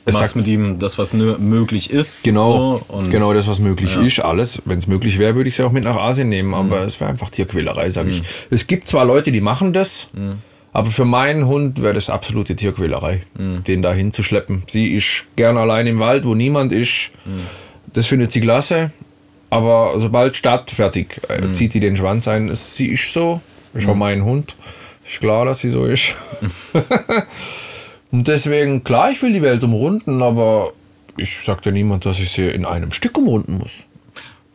Es sagt mit ihm das, was möglich ist. Genau, so, genau das, was möglich ja. ist. Alles. Wenn es möglich wäre, würde ich sie auch mit nach Asien nehmen. Mhm. Aber es wäre einfach Tierquälerei, sage mhm. ich. Es gibt zwar Leute, die machen das, mhm. aber für meinen Hund wäre das absolute Tierquälerei, mhm. den da hinzuschleppen. Sie ist gern allein im Wald, wo niemand ist. Mhm. Das findet sie klasse. Aber sobald Stadt fertig, äh, mhm. zieht die den Schwanz ein. Sie ist so, ist auch mhm. mein Hund. Ist klar, dass sie so ist. Und deswegen, klar, ich will die Welt umrunden, aber ich sage dir niemand, dass ich sie in einem Stück umrunden muss.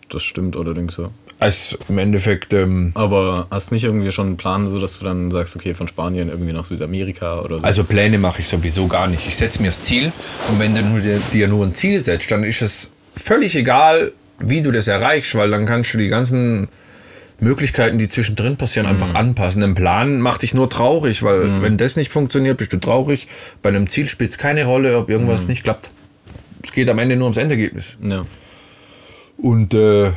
Das stimmt allerdings so. Als im Endeffekt. Ähm, aber hast nicht irgendwie schon einen Plan, so dass du dann sagst, okay, von Spanien irgendwie nach Südamerika oder so? Also Pläne mache ich sowieso gar nicht. Ich setze mir das Ziel und wenn du dir nur ein Ziel setzt, dann ist es völlig egal, wie du das erreichst, weil dann kannst du die ganzen Möglichkeiten, die zwischendrin passieren, mhm. einfach anpassen. Ein Plan macht dich nur traurig, weil mhm. wenn das nicht funktioniert, bist du traurig. Bei einem Ziel spielt es keine Rolle, ob irgendwas mhm. nicht klappt. Es geht am Ende nur ums Endergebnis. Ja. Und äh,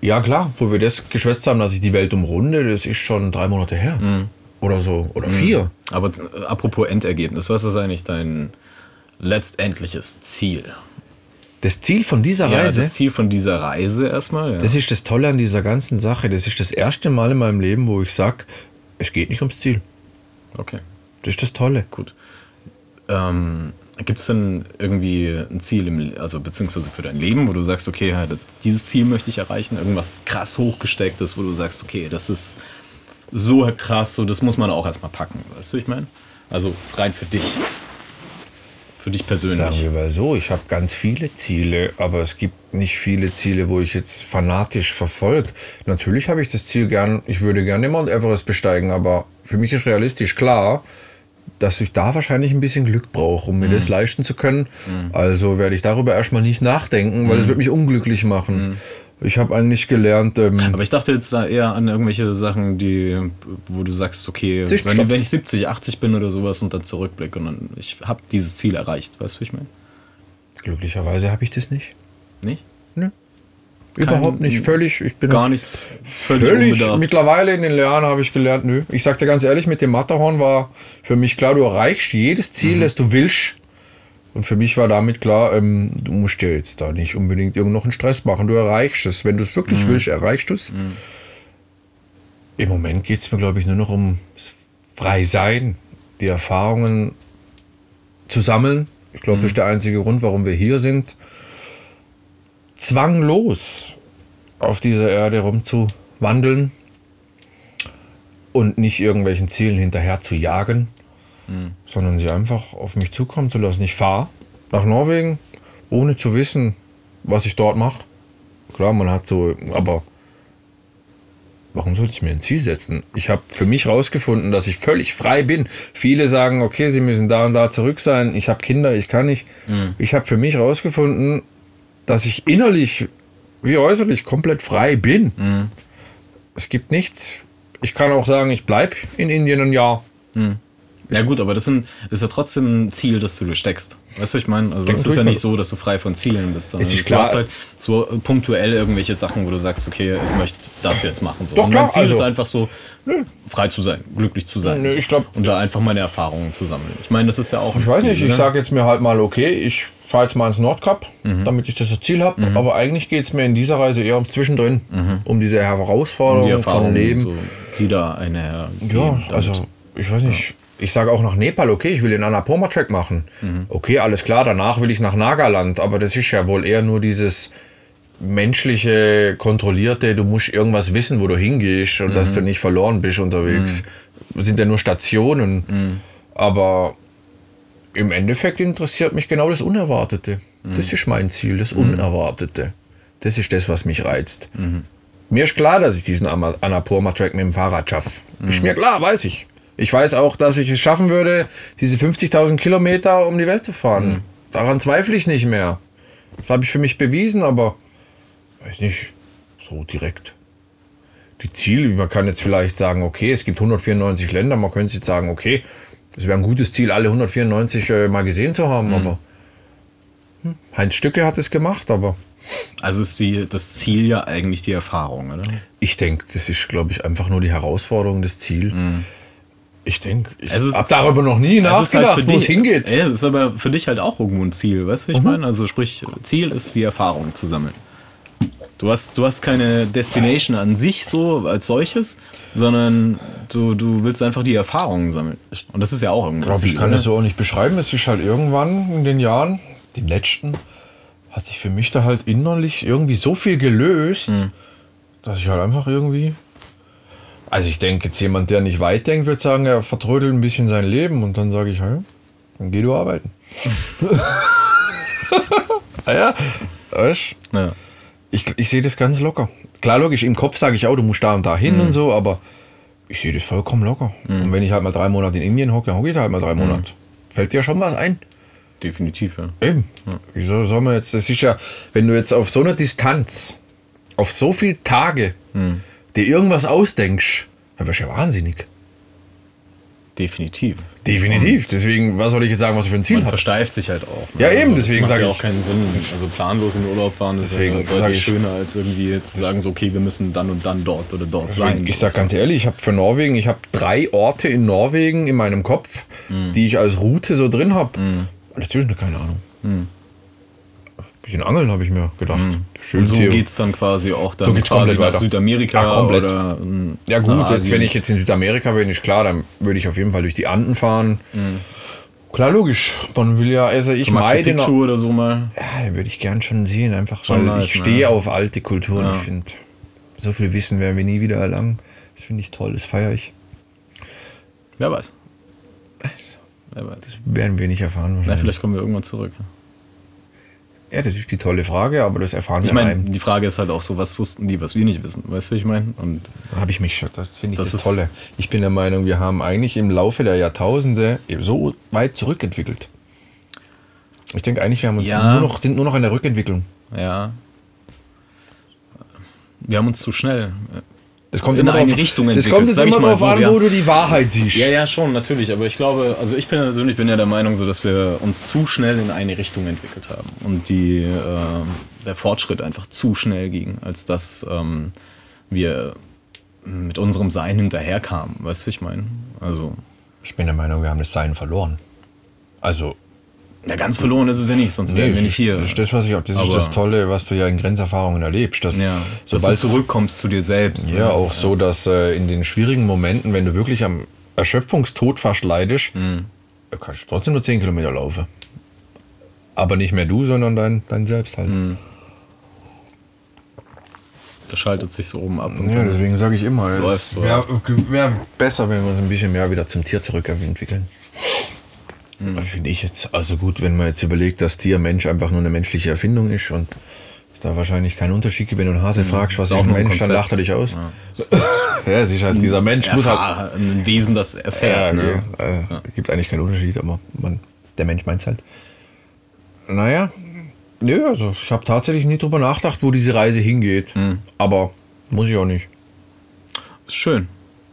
ja, klar, wo wir das geschwätzt haben, dass ich die Welt umrunde, das ist schon drei Monate her. Mhm. Oder so. Oder mhm. vier. Aber äh, apropos Endergebnis, was ist eigentlich dein letztendliches Ziel? Das Ziel von dieser ja, Reise. Das Ziel von dieser Reise erstmal. Ja. Das ist das Tolle an dieser ganzen Sache. Das ist das erste Mal in meinem Leben, wo ich sage, es geht nicht ums Ziel. Okay. Das ist das Tolle. Gut. Ähm, Gibt es denn irgendwie ein Ziel, im, also beziehungsweise für dein Leben, wo du sagst, okay, dieses Ziel möchte ich erreichen? Irgendwas krass hochgestecktes, wo du sagst, okay, das ist so krass, so das muss man auch erstmal packen. Weißt du, wie ich meine? Also rein für dich. Für dich persönlich? Sagen wir mal so, ich habe ganz viele Ziele, aber es gibt nicht viele Ziele, wo ich jetzt fanatisch verfolge. Natürlich habe ich das Ziel gern, ich würde gerne Mount Everest besteigen, aber für mich ist realistisch klar, dass ich da wahrscheinlich ein bisschen Glück brauche, um mir mhm. das leisten zu können. Mhm. Also werde ich darüber erstmal nicht nachdenken, weil es mhm. wird mich unglücklich machen. Ich habe eigentlich gelernt. Ähm, Aber ich dachte jetzt da eher an irgendwelche Sachen, die, wo du sagst, okay, wenn, wenn, ich 70, 80 bin oder sowas und dann zurückblicke und dann, ich habe dieses Ziel erreicht. Weißt du, wie ich meine? Glücklicherweise habe ich das nicht. Nicht? Nö. Überhaupt nicht. Völlig. Ich bin gar nichts. Völlig, völlig Mittlerweile in den Jahren habe ich gelernt, nö. Ich sag dir ganz ehrlich, mit dem Matterhorn war für mich klar, du erreichst jedes Ziel, mhm. das du willst. Und für mich war damit klar, ähm, du musst dir jetzt da nicht unbedingt irgend noch einen Stress machen. Du erreichst es. Wenn du es wirklich mhm. willst, erreichst du es. Mhm. Im Moment geht es mir, glaube ich, nur noch um frei sein, die Erfahrungen zu sammeln. Ich glaube, mhm. das ist der einzige Grund, warum wir hier sind. Zwanglos auf dieser Erde rumzuwandeln und nicht irgendwelchen Zielen hinterher zu jagen mhm. sondern sie einfach auf mich zukommen zu lassen. Ich fahre nach Norwegen, ohne zu wissen, was ich dort mache. klar, man hat so, aber warum sollte ich mir ein Ziel setzen? Ich habe für mich rausgefunden, dass ich völlig frei bin. Viele sagen, okay, sie müssen da und da zurück sein. Ich habe Kinder, ich kann nicht. Ich habe für mich rausgefunden, dass ich innerlich wie äußerlich komplett frei bin. Es gibt nichts. Ich kann auch sagen, ich bleibe in Indien ein Jahr. Ja gut, aber das, sind, das ist ja trotzdem ein Ziel, das du dir steckst. Weißt du, ich meine? Also es ist ja nicht so, dass du frei von Zielen bist, sondern Es ist du klar. hast halt so punktuell irgendwelche Sachen, wo du sagst, okay, ich möchte das jetzt machen. So. Doch, Und klar, mein Ziel also- ist einfach so, frei zu sein, glücklich zu sein. Nö, ich glaub- Und da einfach meine Erfahrungen zu sammeln. Ich meine, das ist ja auch ein Ich weiß Ziel, nicht, ich ne? sage jetzt mir halt mal, okay, ich fahre jetzt mal ins Nordkap, damit ich das Ziel habe. Aber eigentlich geht es mir in dieser Reise eher ums Zwischendrin, um diese Herausforderung die Erfahrungen, von Leben. so, die da einhergehen. Ja, also ich weiß nicht. Ich sage auch nach Nepal, okay, ich will den Annapurna-Track machen. Okay, alles klar, danach will ich nach Nagaland, aber das ist ja wohl eher nur dieses menschliche, kontrollierte, du musst irgendwas wissen, wo du hingehst und dass du nicht verloren bist unterwegs. Das sind ja nur Stationen. Aber im Endeffekt interessiert mich genau das Unerwartete. Das ist mein Ziel, das Unerwartete. Das ist das, was mich reizt. Mir ist klar, dass ich diesen Annapurna-Track mit dem Fahrrad schaffe. Ist mir klar, weiß ich. Ich weiß auch, dass ich es schaffen würde, diese 50.000 Kilometer um die Welt zu fahren. Daran zweifle ich nicht mehr. Das habe ich für mich bewiesen, aber weiß nicht, so direkt. Die Ziele, man kann jetzt vielleicht sagen, okay, es gibt 194 Länder, man könnte jetzt sagen, okay, das wäre ein gutes Ziel, alle 194 äh, mal gesehen zu haben, aber hm, Heinz Stücke hat es gemacht, aber also ist die, das Ziel ja eigentlich die Erfahrung, oder? ich denke, das ist, glaube ich, einfach nur die Herausforderung, das Ziel. Ich denke, ich Es habe darüber noch nie Es ist nachgedacht, halt wo es dich- hingeht. Ja, es ist aber für dich halt auch irgendwo ein Ziel, weißt du, ich meine? Also sprich, Ziel ist die Erfahrung zu sammeln. Du hast, du hast keine Destination an sich so als solches, sondern du, du willst einfach die Erfahrungen sammeln. Und das ist ja auch irgendwie Ich glaube, ich kann es so auch nicht beschreiben. Es ist halt irgendwann in den Jahren, den letzten, hat sich für mich da halt innerlich irgendwie so viel gelöst, dass ich halt einfach irgendwie. Also ich denke, jetzt jemand, der nicht weit denkt, wird sagen, er vertrödelt ein bisschen sein Leben und dann sage ich, ja, dann geh du arbeiten. ah ja, weißt, Ja. ich, ich sehe das ganz locker. Klar, logisch, im Kopf sage ich auch, du musst da und da hin und so, aber ich sehe das vollkommen locker. Und wenn ich halt mal drei Monate in Indien hocke, dann hocke ich da halt mal drei Monate. Fällt dir schon was ein? Definitiv, ja. Eben. Wieso soll man jetzt, das ist ja, wenn du jetzt auf so einer Distanz, auf so viele Tage dir irgendwas ausdenkst, dann wirst du ja wahnsinnig. Definitiv. Definitiv. Deswegen, was soll ich jetzt sagen, was du für ein Ziel Man hast? versteift sich halt auch. ne? Ja, eben, das deswegen macht ja ich- auch keinen Sinn. Also planlos in Urlaub fahren ist Deswegen ja deutlich ich- schöner, als irgendwie zu sagen, so, okay, wir müssen dann und dann dort oder dort sein. Ich sag ganz ehrlich, ich habe für Norwegen, ich habe drei Orte in Norwegen in meinem Kopf, die ich als Route so drin habe. Natürlich noch keine Ahnung. Bisschen Angeln habe ich mir gedacht. Schön Und so geht es dann quasi auch dann So geht's quasi komplett nach weiter. Südamerika Ja, komplett. oder ähm, Ja gut, nach jetzt, wenn ich jetzt in Südamerika bin, ist klar, dann würde ich auf jeden Fall durch die Anden fahren. Klar, logisch. Man will ja, also ich Machu meide noch, oder so mal. ja, den würde ich gern schon sehen, einfach Schon weil nice, ich stehe ne? auf alte Kulturen. Ja. Ich finde, so viel Wissen werden wir nie wieder erlangen. Das finde ich toll, das feiere ich. Wer weiß. Wer weiß. Werden wir nicht erfahren Na, vielleicht kommen wir irgendwann zurück. Ja, das ist die tolle Frage, aber das erfahren Ich wir meine, einem. die Frage ist halt auch so, was wussten die, was wir nicht wissen. Weißt du, wie ich meine? Und Da habe ich mich schon, das finde ich Das das, ist- Tolle. Ich bin der Meinung, wir haben eigentlich im Laufe der Jahrtausende so weit zurückentwickelt. Ich denke eigentlich, wir haben uns Ja. nur noch, sind nur noch in der Rückentwicklung. ja. Wir haben uns zu schnell. Das kommt In immer eine drauf, Richtung Das entwickelt, kommt jetzt sag ich immer mal darauf so, an, ja. wo du die Wahrheit siehst. Ja, ja, schon, natürlich. Aber ich glaube, also ich bin persönlich bin ja der Meinung, so, dass wir uns zu schnell in eine Richtung entwickelt haben und die, äh, der Fortschritt einfach zu schnell ging, als dass ähm, wir mit unserem Sein hinterherkamen. Weißt du, ich meine? Also, Ich bin der Meinung, wir haben das Sein verloren. Also, ja, ganz verloren ist es ja nicht, sonst wären wir nicht hier. Das ist das, was ich, das ist das Tolle, was du ja in Grenzerfahrungen erlebst. Dass, ja, dass du sobald zurückkommst zu dir selbst. ne? Ja, auch so, dass äh, in den schwierigen Momenten, wenn du wirklich am Erschöpfungstod fast leidest, Mhm. kannst du trotzdem nur 10 Kilometer laufen. Aber nicht mehr du, sondern dein, dein Selbst halt. Mhm. Das schaltet sich so oben ab. Und Ja, deswegen sage ich immer, es wäre wär besser, wenn wir uns ein bisschen mehr wieder zum Tier zurückentwickeln. Finde ich jetzt, also gut, wenn man jetzt überlegt, dass Tier Mensch einfach nur eine menschliche Erfindung ist und da wahrscheinlich keinen Unterschied gibt, wenn du einen Hase fragst, was Ist ein Mensch, dann Konzept. lacht er dich aus. Ja. Ja, ist halt, dieser Mensch muss halt. Erfahr- ein Wesen, das erfährt. Ja, ne? okay. äh, Gibt eigentlich keinen Unterschied, aber man, der Mensch meint es halt. Naja, nö, also ich habe tatsächlich nie drüber nachgedacht, wo diese Reise hingeht. Hm. Aber muss ich auch nicht. Ist schön,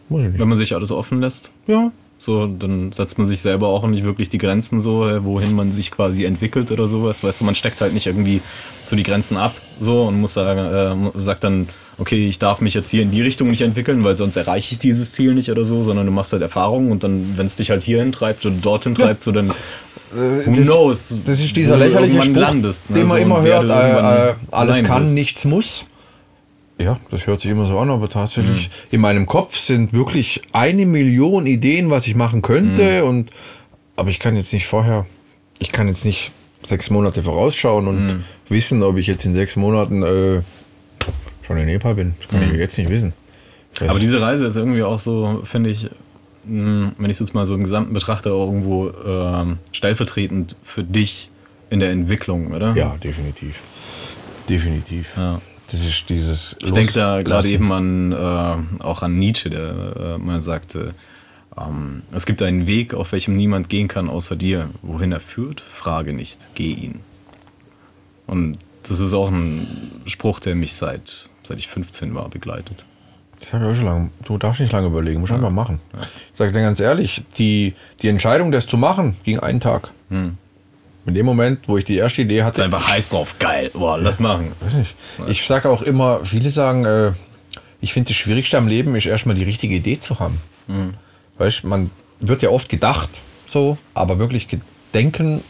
Muss ich nicht. wenn man sich alles offen lässt. Ja, So, dann setzt man sich selber auch nicht wirklich die Grenzen so, äh, wohin man sich quasi entwickelt oder sowas. Weißt du, man steckt halt nicht irgendwie so die Grenzen ab so und muss sagen, äh, sagt dann, okay, ich darf mich jetzt hier in die Richtung nicht entwickeln, weil sonst erreiche ich dieses Ziel nicht oder so, sondern du machst halt Erfahrungen und dann, wenn es dich halt hierhin treibt oder dorthin treibt, so dann who das- knows. das ist dieser lächerliche Spruch, landest, ne? den man So, immer hört, äh, äh, alles kann, nichts muss. Ja, das hört sich immer so an, aber Mhm. tatsächlich in meinem Kopf sind wirklich eine Million Ideen, was ich machen könnte. Mhm. Und aber ich kann jetzt nicht vorher, ich kann jetzt nicht sechs Monate vorausschauen und Mhm. wissen, ob ich jetzt in sechs Monaten äh, schon in Nepal bin. Das kann ich jetzt nicht wissen. Mhm. Aber diese Reise ist irgendwie auch so, finde ich, mh, wenn ich es jetzt mal so im Gesamten betrachte, auch irgendwo ähm, stellvertretend für dich in der Entwicklung, oder? ja, definitiv. Definitiv. Ja. Das ist dieses. Ich denke da gerade eben an äh, auch an Nietzsche, der äh, mal sagte, ähm, es gibt einen Weg, auf welchem niemand gehen kann außer dir. Wohin er führt, frage nicht, geh ihn. Und das ist auch ein Spruch, der mich seit, seit ich 15 war begleitet. Das habe ich auch schon lange. Du darfst nicht lange überlegen, musst einfach machen. Ich sage dir ganz ehrlich, die, die Entscheidung, das zu machen, ging einen Tag. Hm. In dem Moment, wo ich die erste Idee Ist hatte, einfach heiß drauf, geil, boah, lass machen. Ich sage auch immer, viele sagen, äh, ich finde das Schwierigste am Leben ist erstmal die richtige Idee zu haben. Hm. Weißt man wird ja oft gedacht, so, aber wirklich denken,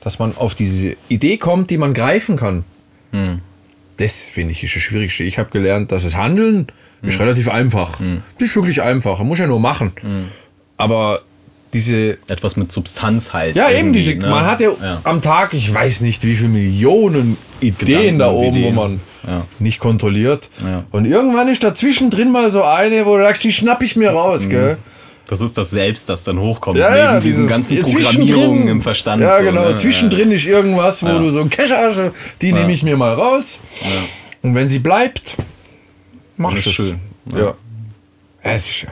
dass man auf diese Idee kommt, die man greifen kann. Hm. Das finde ich ist das Schwierigste. Ich habe gelernt, dass es Handeln ist Hm. relativ einfach. Das ist wirklich einfach. Man muss ja nur machen. Aber diese Etwas mit Substanz halt. ja, eben diese. ne? Man hat ja, ja. am Tag, ich weiß nicht, wie viele Millionen Ideen Gedanken da oben, Ideen. wo man Ja. nicht kontrolliert. Ja. Und irgendwann ist dazwischen drin mal so eine, wo du sagst, die schnapp ich mir raus, Mhm. gell? Das ist das Selbst, das dann hochkommt, Ja, ja, neben diesen dieses- ganzen ja, Programmierungen im Verstand. Ja, so, genau. ne? Zwischendrin ist irgendwas, wo Ja. du so, Cash, also, die nehme ich mir mal raus. Und wenn sie bleibt, machst du es. schön. Ja. ja. Es ist ja.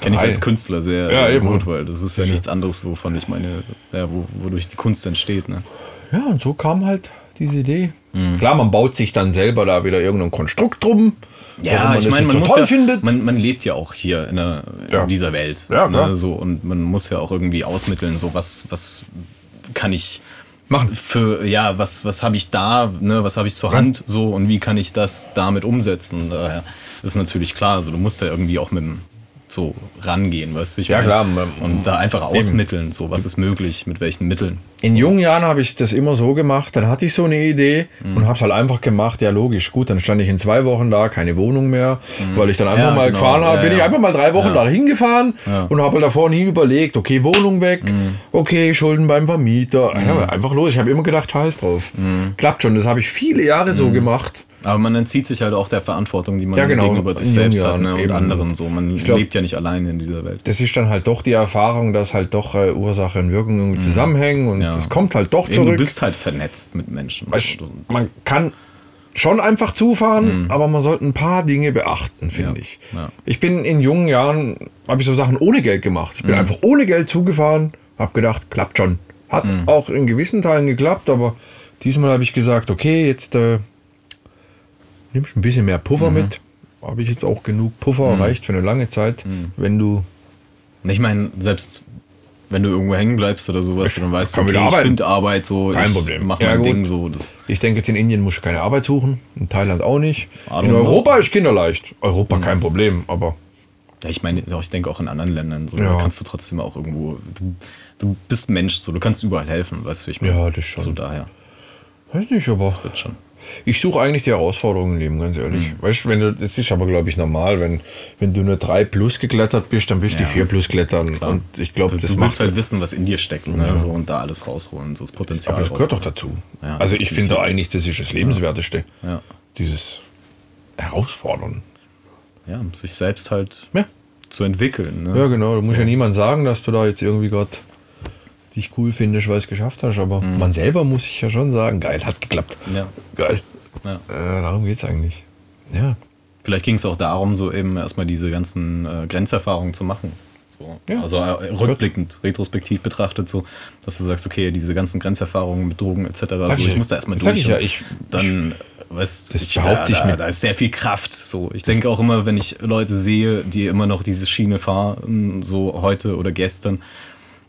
Kenne ich als. Künstler sehr, Ja, sehr eben. gut, weil das ist ja nichts anderes, wovon ich meine, ja, wo, wodurch die Kunst entsteht. Ne? Ja, und so kam halt diese Idee. Mhm. Klar, man baut sich dann selber da wieder irgendein Konstrukt drum. Ja, ich das meine, man, so muss ja, findet. man, man lebt ja auch hier in, der, Ja. in dieser Welt. Ja, ne, so, und man muss ja auch irgendwie ausmitteln, so was, was kann ich Machen. für, ja, was, was habe ich da, ne, was habe ich zur Hand, so, und wie kann ich das damit umsetzen? Daher ist natürlich klar, also du musst ja irgendwie auch mit dem so rangehen, weißt du? Ich Ja, meine, klar, man- Und da einfach ausmitteln, so, was ist möglich, mit welchen Mitteln. In jungen Jahren habe ich das immer so gemacht. Dann hatte ich so eine Idee Mhm. und habe es halt einfach gemacht. Ja, logisch. Gut, dann stand ich in zwei Wochen da, keine Wohnung mehr, weil ich dann einfach Mhm. Ja, mal genau. gefahren habe. Ja, Bin ich ja. einfach mal drei Wochen da hingefahren und habe halt davor nie überlegt, okay, Wohnung weg, Mhm. okay, Schulden beim Vermieter. Ja, einfach los. Ich habe immer gedacht, scheiß drauf. Mhm. Klappt schon. Das habe ich viele Jahre so gemacht. Aber man entzieht sich halt auch der Verantwortung, die man Ja, genau, gegenüber sich selbst jungen hat ne? Jahren und eben. anderen so. Man glaub- lebt ja nicht alleine in dieser Welt. Das ist dann halt doch die Erfahrung, dass halt doch äh, Ursache und Wirkung irgendwie zusammenhängen und Mhm. Ja. kommt halt doch Eben, zurück. du bist halt vernetzt mit Menschen. Weißt, man kann schon einfach zufahren, aber man sollte ein paar Dinge beachten, finde Ja, ich. Ich bin in jungen Jahren, habe ich so Sachen ohne Geld gemacht. Ich bin einfach ohne Geld zugefahren, habe gedacht, klappt schon. Hat auch in gewissen Teilen geklappt, aber diesmal habe ich gesagt, okay, jetzt äh, nimmst ein bisschen mehr Puffer mit. Habe ich jetzt auch genug Puffer, reicht für eine lange Zeit. Wenn du ich meine, selbst wenn du irgendwo hängen bleibst oder sowas, dann weißt du, okay, ich finde Arbeit so, Kein ich Problem. mach Ja, mein gut. Ding so. Das, Ich denke, jetzt in Indien musst du keine Arbeit suchen, in Thailand auch nicht. In Europa ist kinderleicht. Europa kein Problem, aber ja, ich meine, ich denke auch in anderen Ländern, so, Ja. kannst du trotzdem auch irgendwo, du, du bist Mensch, so, du kannst überall helfen, weißt du, ich meine. Ja, das schon. So daher, weiß nicht, aber das wird schon. Ich suche eigentlich die Herausforderungen im Leben, ganz ehrlich. Mhm. Weißt du, wenn du, das ist aber, glaube ich, normal, wenn, wenn du nur 3 plus geklettert bist, dann willst du Ja. die 4 plus klettern. Und ich glaube, Du, das du macht halt wissen, was in dir steckt, ne, so, und da alles rausholen, so das Potenzial aber das gehört doch rausholen. dazu. Ja, also ich finde eigentlich, das ist das Lebenswerteste. Ja. Dieses Herausfordern. ja, sich selbst halt Ja. zu entwickeln. Ne? Ja, genau. Du musst ja niemand sagen, dass du da jetzt irgendwie gerade dich cool findest, weil es geschafft hast. Aber man selber muss sich ja schon sagen, geil, hat geklappt. Ja. Geil. Ja. Äh, darum geht es eigentlich. Ja. Vielleicht ging es auch darum, so eben erstmal diese ganzen äh, Grenzerfahrungen zu machen. So. Ja. Also äh, rückblickend, retrospektiv betrachtet, so, dass du sagst, okay, diese ganzen Grenzerfahrungen mit Drogen etc., so, ich ich, muss da erstmal Das durch. ich ja, ich- dann, weißt Das ich, da, da, da ist sehr viel Kraft. So. Ich denke auch immer, wenn ich Leute sehe, die immer noch diese Schiene fahren, so heute oder gestern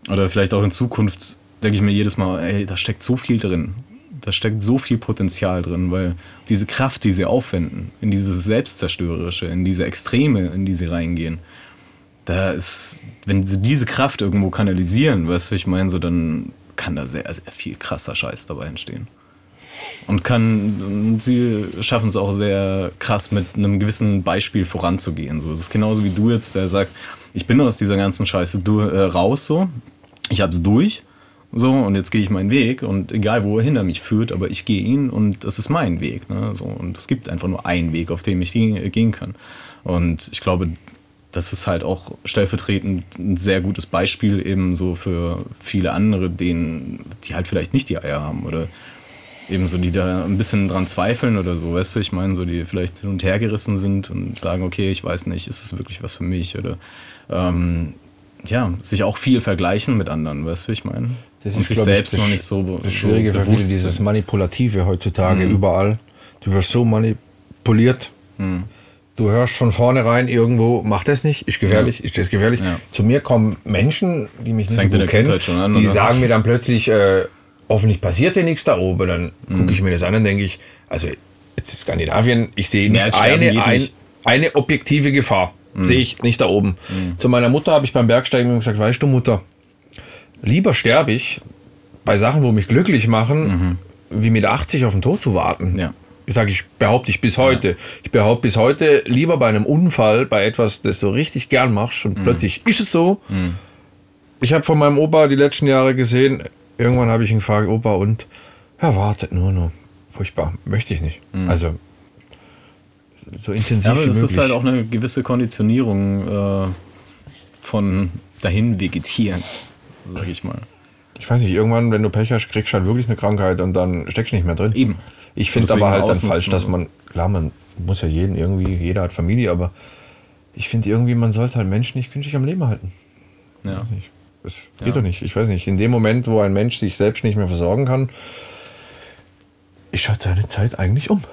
oder vielleicht auch in Zukunft, denke ich mir jedes Mal, ey, da steckt so viel drin. Da steckt so viel Potenzial drin, weil diese Kraft, die sie aufwenden, in dieses Selbstzerstörerische, in diese Extreme, in die sie reingehen, da ist, wenn sie diese Kraft irgendwo kanalisieren, weißt du, ich meine, so dann kann da sehr, sehr viel krasser Scheiß dabei entstehen. Und kann, und sie schaffen es auch sehr krass mit einem gewissen Beispiel voranzugehen. So, es ist genauso wie du jetzt, der sagt, ich bin aus dieser ganzen Scheiße äh, raus, so, ich hab's durch, so, und jetzt gehe ich meinen Weg und egal, wo er hinter mich führt, aber ich gehe ihn und das ist mein Weg, ne, so, und es gibt einfach nur einen Weg, auf dem ich gehen gehen kann. Und ich glaube, das ist halt auch stellvertretend ein sehr gutes Beispiel eben so für viele andere, denen, die halt vielleicht nicht die Eier haben oder eben so, die da ein bisschen dran zweifeln oder so, weißt du, ich meine, so die vielleicht hin und her gerissen sind und sagen, okay, ich weiß nicht, ist es wirklich was für mich oder ähm, ja, sich auch viel vergleichen mit anderen, weißt du, ich meine? Das und ist, sich glaub ich, selbst das noch nicht so, be- Das Schwierige so für viele, dieses. Manipulative heutzutage überall. Du wirst so manipuliert. Mhm. Du hörst von vornherein irgendwo, mach das nicht, ist gefährlich, ist das gefährlich. Ja. Zu mir kommen Menschen, die mich nicht fängt so gut kennen, an, die oder? sagen mir dann plötzlich, äh, hoffentlich passiert dir nichts da oben. Dann Mhm. gucke ich mir das an und denke ich, also jetzt ist Skandinavien, ich sehe nicht eine, geht ein, nicht. Mhm. eine objektive Gefahr. Sehe ich nicht da oben. Zu meiner Mutter habe ich beim Bergsteigen gesagt, weißt du Mutter, lieber sterbe ich bei Sachen, wo mich glücklich machen, wie mit 80 auf den Tod zu warten. Mhm. Ja. Ich sage, ich behaupte ich bis heute. Ich behaupte bis heute lieber bei einem Unfall, bei etwas, das du richtig gern machst Mhm. und plötzlich ist es so. Ich habe von meinem Opa die letzten Jahre gesehen, irgendwann habe ich ihn gefragt, Opa, und er wartet nur noch. Furchtbar, möchte ich nicht. Also so intensiv Ja, aber möglich. ist halt auch eine gewisse Konditionierung äh, von dahin vegetieren, sag ich mal. Ich weiß nicht, irgendwann, wenn du Pech hast, kriegst du halt wirklich eine Krankheit und dann steckst du nicht mehr drin. Eben. Ich finde es aber halt dann falsch, dass man, klar, man muss ja jeden irgendwie, jeder hat Familie, aber ich finde irgendwie, man sollte halt Menschen nicht künstlich am Leben halten. Ja. Das geht Ja. doch nicht. Ich weiß nicht. In dem Moment, wo ein Mensch sich selbst nicht mehr versorgen kann, ist halt seine Zeit eigentlich um.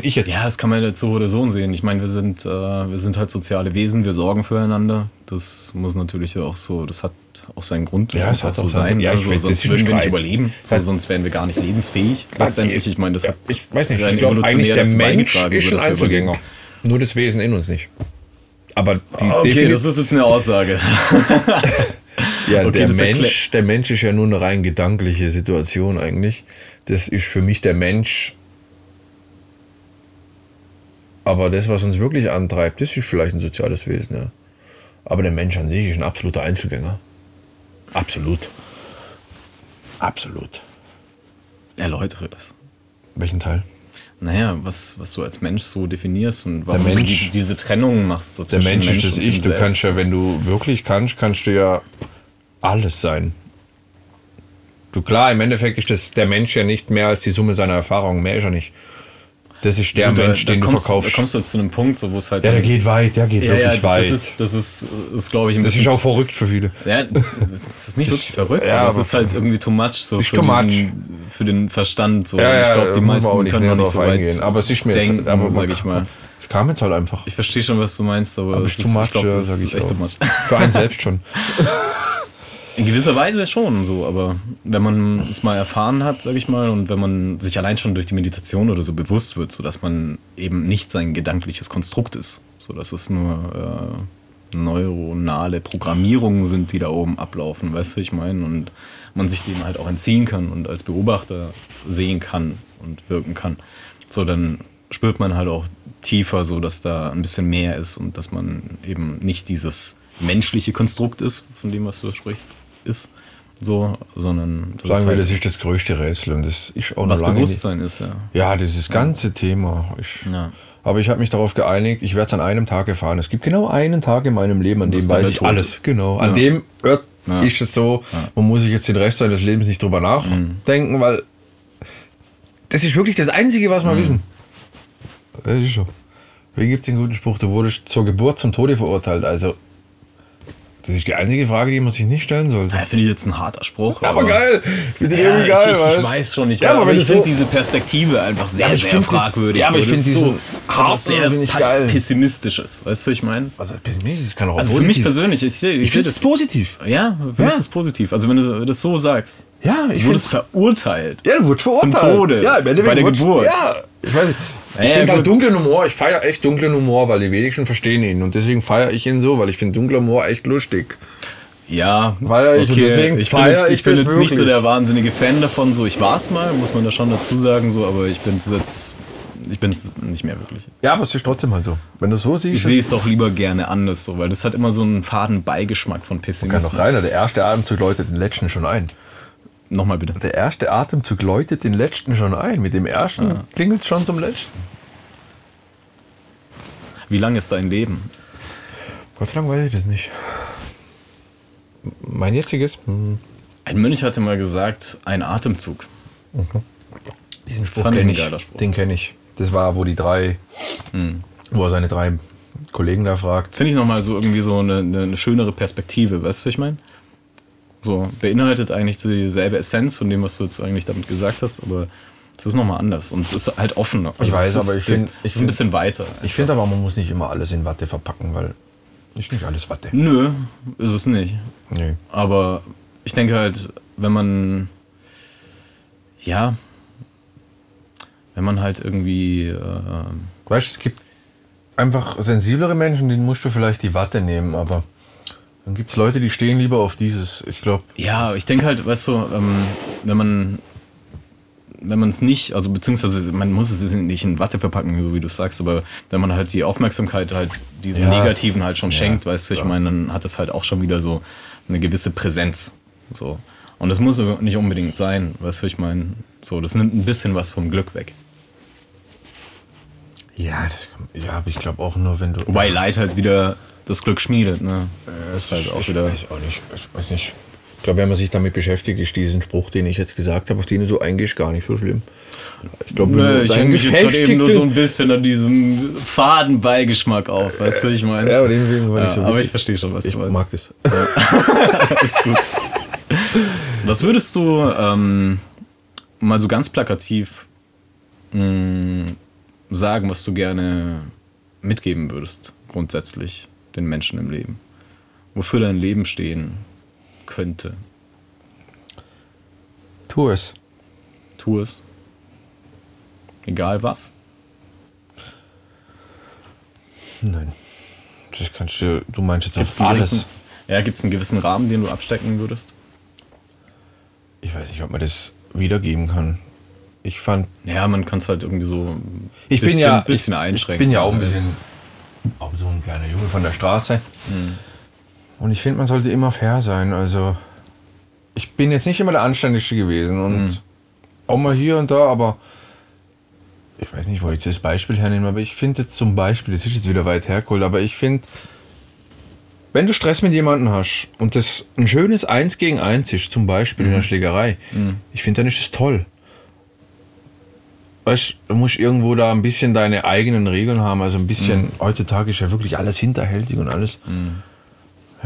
Bin ich jetzt. Ja, das kann man jetzt so oder so sehen. Ich meine, wir sind, äh, wir sind halt soziale Wesen, wir sorgen füreinander. Das muss natürlich auch so, das hat auch seinen Grund, das Ja, muss auch hat so sein. ja, ich so, weiß, das sonst würden wir nicht überleben, so, Das- sonst wären wir gar nicht lebensfähig. Letztendlich, ich meine, das hat ich weiß nicht, ich glaube eigentlich, der Mensch ist ein Einzelgänger. Nur das Wesen in uns nicht. Aber die Okay, Defini- das ist jetzt eine Aussage. Ja, Okay, der, das Mensch, der Mensch ist ja nur eine rein gedankliche Situation eigentlich. Das ist für mich der Mensch. Aber das, was uns wirklich antreibt, das ist vielleicht ein soziales Wesen. Ja. Aber der Mensch an sich ist ein absoluter Einzelgänger. Absolut. Absolut. Erläutere das. Welchen Teil? Naja, was, was du als Mensch so definierst und warum Mensch- du die, diese Trennung machst. So Der Mensch ist das Ich. Du kannst Selbst. ja, wenn du wirklich kannst, kannst du ja alles sein. Du klar, im Endeffekt ist das der Mensch ja nicht mehr als die Summe seiner Erfahrungen. Mehr ist er nicht. Das ist der Gut, Mensch, da den du kommst, verkaufst. Da kommst du zu einem Punkt, so, wo es halt. Ja, der geht weit, der geht ja, wirklich ja, weit. das ist, das ist, ist glaube ich, ein Das ist bisschen. auch verrückt für viele. ja, das ist nicht wirklich verrückt, ja, aber es ist halt irgendwie too much so für, too much. diesen, für den Verstand. So. Ja, ich glaube, die meisten auch nicht können noch nicht so weit eingehen. Aber es ist mir denken, jetzt, aber sag ich mal. Ich kam jetzt halt einfach. Ich verstehe schon, was du meinst, aber, Aber es ist too much, ich glaube, das ist ich echt too much. Für einen selbst schon. In gewisser Weise schon so, aber wenn man es mal erfahren hat, sag ich mal, und wenn man sich allein schon durch die Meditation oder so bewusst wird, so dass man eben nicht sein gedankliches Konstrukt ist, so dass es nur äh, neuronale Programmierungen sind, die da oben ablaufen, weißt du, ich meine, und man sich dem halt auch entziehen kann und als Beobachter sehen kann und wirken kann, so dann spürt man halt auch tiefer, so dass da ein bisschen mehr ist und dass man eben nicht dieses menschliche Konstrukt ist, von dem was du sprichst, ist, so, sondern das Sagen ist wir, halt, das ist das größte Rätsel und das ist auch was noch lange Bewusstsein ist, ja. Nicht. Ja, dieses ganze Thema. Ich, Ja. Aber ich habe mich darauf geeinigt, ich werde es an einem Tag erfahren. Es gibt genau einen Tag in meinem Leben, an Das dem weiß ich Tod. alles. Genau. An Ja. dem Ja. ist es so, man muss sich jetzt den Rest seines Lebens nicht drüber nachdenken, weil das ist wirklich das Einzige, was wir wissen. Das ist so. Wie gibt es den guten Spruch, du wurdest zur Geburt zum Tode verurteilt? Also, das ist die einzige Frage, die man sich nicht stellen sollte. Ja, finde ich jetzt ein harter Spruch. Aber geil! Finde ich Ja, irgendwie geil. ich, ich weiß schon, ich, Ja, aber aber ich du finde so- diese Perspektive einfach sehr, aber ich sehr find das- fragwürdig. ja, aber ich so, das find ist so, was sehr finde geil. pessimistisches. Weißt du, was ich meine? Was heißt pessimistisch? Kann auch Also für positiv. mich persönlich, ich ich Ich finde das. es positiv. Ja, für mich Ja. ist es positiv. Also wenn du das so sagst. Ja, Du ich wurdest finde. verurteilt. Ja, du wurdest verurteilt. Zum Tode. Ja, im Endeffekt Bei der wurdest- Geburt. Ja, ich weiß nicht. Ich Ja, finde halt dunklen Humor, ich feiere echt dunklen Humor, weil die wenigsten verstehen ihn. Und deswegen feiere ich ihn so, weil ich finde dunkler Humor echt lustig. Ja, Feier ich und deswegen ich bin jetzt, ich ich bin jetzt nicht so der wahnsinnige Fan davon. So, ich war es mal, muss man da schon dazu sagen, so, aber ich bin es jetzt, ich bin es nicht mehr wirklich. Ja, aber es ist trotzdem halt so. Wenn du so Ich siehst, sehe es doch lieber gerne anders, so, weil das hat immer so einen faden Beigeschmack von kann Pessimismus. doch reiner. Der erste Atemzug läutet den letzten schon ein. Nochmal bitte. Der erste Atemzug läutet den letzten schon ein. Mit dem ersten klingelt es schon zum letzten. Wie lang ist dein Leben? Gott sei Dank weiß ich das nicht. Mein jetziges? Hm. Ein Mönch hatte mal gesagt, ein Atemzug. Diesen Spruch Fand ich kenne ich. Spruch. Den kenne ich. Das war, wo die drei, wo er seine drei Kollegen da fragt. Finde ich nochmal so irgendwie so eine, eine, eine schönere Perspektive, weißt du, was ich meine? So, beinhaltet eigentlich dieselbe Essenz von dem, was du jetzt eigentlich damit gesagt hast, aber es ist nochmal anders und es ist halt offener. Ich weiß, aber ich find- ich es ist ein bisschen weiter. Ich finde aber, man muss nicht immer alles in Watte verpacken, weil ist nicht alles Watte. Nö, ist es nicht. Nee. Aber ich denke halt, wenn man, ja, wenn man halt irgendwie, äh, Weißt du, es gibt einfach sensiblere Menschen, denen musst du vielleicht die Watte nehmen, aber dann gibt es Leute, die stehen lieber auf dieses. Ich glaube, ja, ich denke halt, weißt du, ähm, wenn man, wenn man es nicht, also beziehungsweise man muss es nicht in Watte verpacken, so wie du sagst, aber wenn man halt die Aufmerksamkeit halt diesem Ja. Negativen halt schon Ja, schenkt, weißt du, ich meine, dann hat es halt auch schon wieder so eine gewisse Präsenz. So. Und das muss nicht unbedingt sein, weißt du, ich meine, so, das nimmt ein bisschen was vom Glück weg. ja, das, kann- ja, aber ich glaube auch nur, wenn du. Wobei Leid halt wieder das Glück schmiedet, ne? Das ist halt auch ich wieder. Weiß auch nicht. Ich weiß nicht. Ich glaube, wenn man sich damit beschäftigt, ist diesen Spruch, den ich jetzt gesagt habe, auf den du so eingehst, gar nicht so schlimm. Ich glaube, Nö, ich hänge mich jetzt gerade eben nur so ein bisschen an diesem faden Beigeschmack auf, weißt du, ich meine. Ja, aber den war Ja, nicht so aber ich verstehe schon, was Ich du meinst. mag es. ist gut. Was würdest du ähm, mal so ganz plakativ mh, sagen, was du gerne mitgeben würdest, grundsätzlich den Menschen im Leben? Wofür dein Leben stehen könnte? Tu es. Tu es. Egal was. Nein. Das kannst du, du meinst jetzt Gibt es auf einen, alles. gewissen- ja, gibt's einen gewissen Rahmen, den du abstecken würdest? Ich weiß nicht, ob man das wiedergeben kann. Ich fand, Ja, man kann es halt irgendwie so ein ich bisschen, bin ja, bisschen ich, einschränken. Ich bin ja auch ein bisschen, auch so ein kleiner Junge von der Straße. Mhm. Und ich finde, man sollte immer fair sein. Also, ich bin jetzt nicht immer der Anständigste gewesen und Mhm. auch mal hier und da, aber ich weiß nicht, wo ich jetzt das Beispiel hernehme, aber ich finde jetzt zum Beispiel, das ist jetzt wieder weit hergeholt, aber ich finde, wenn du Stress mit jemandem hast und das ein schönes Eins gegen Eins ist, zum Beispiel in Mhm. einer Schlägerei, ich finde, dann ist das toll. Weißt du, musst irgendwo da ein bisschen deine eigenen Regeln haben. Also ein bisschen, Mhm. heutzutage ist ja wirklich alles hinterhältig und alles.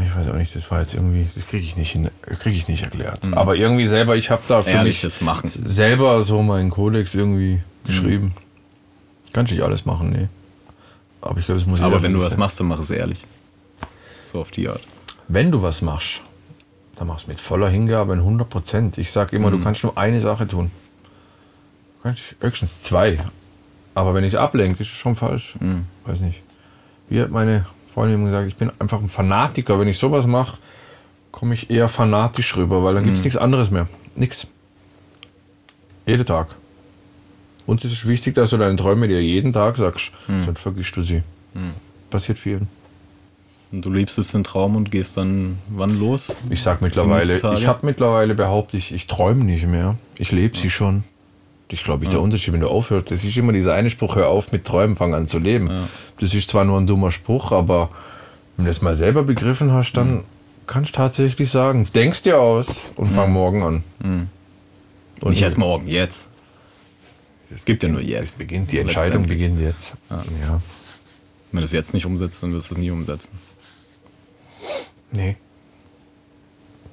Ich weiß auch nicht, das war jetzt irgendwie, das kriege ich nicht hin, kriege ich nicht erklärt. Aber irgendwie selber, ich habe da für mich Mhm. Ehrliches Machen. selber so meinen Kodex irgendwie geschrieben. Kannst nicht alles machen, nee. Aber ich glaube, es muss Aber wenn du was selber- machst, dann mach es ehrlich. So auf die Art. Wenn du was machst, dann machst du mit voller Hingabe in 100 Prozent. Ich sage immer, Mhm. du kannst nur eine Sache tun. Höchstens zwei. Aber wenn ich es ablenke, ist es schon falsch. Mhm. Weiß nicht. Wie hat meine Freundin gesagt, ich bin einfach ein Fanatiker. Wenn ich sowas mache, komme ich eher fanatisch rüber, weil dann Mhm. gibt es nichts anderes mehr. Nix. Jeden Tag. Und es ist wichtig, dass du deine Träume dir jeden Tag sagst, Mhm. sonst vergisst du sie. Passiert vielen. Und du liebst es den Traum und gehst dann wann los? Ich sag mittlerweile, ich habe mittlerweile behauptet, ich, ich träume nicht mehr. Ich lebe sie schon. Das ist, glaube ich, der Unterschied, wenn du aufhörst. Das ist immer dieser eine Spruch, hör auf mit Träumen, fang an zu leben. Das ist zwar nur ein dummer Spruch, aber wenn du das mal selber begriffen hast, dann kannst du tatsächlich sagen, denkst dir aus und fang morgen an. Und Nicht erst morgen, jetzt. Es gibt ja nur jetzt. Es beginnt, die Entscheidung beginnt jetzt. Ja. Wenn du das jetzt nicht umsetzt, dann wirst du es nie umsetzen. Nee.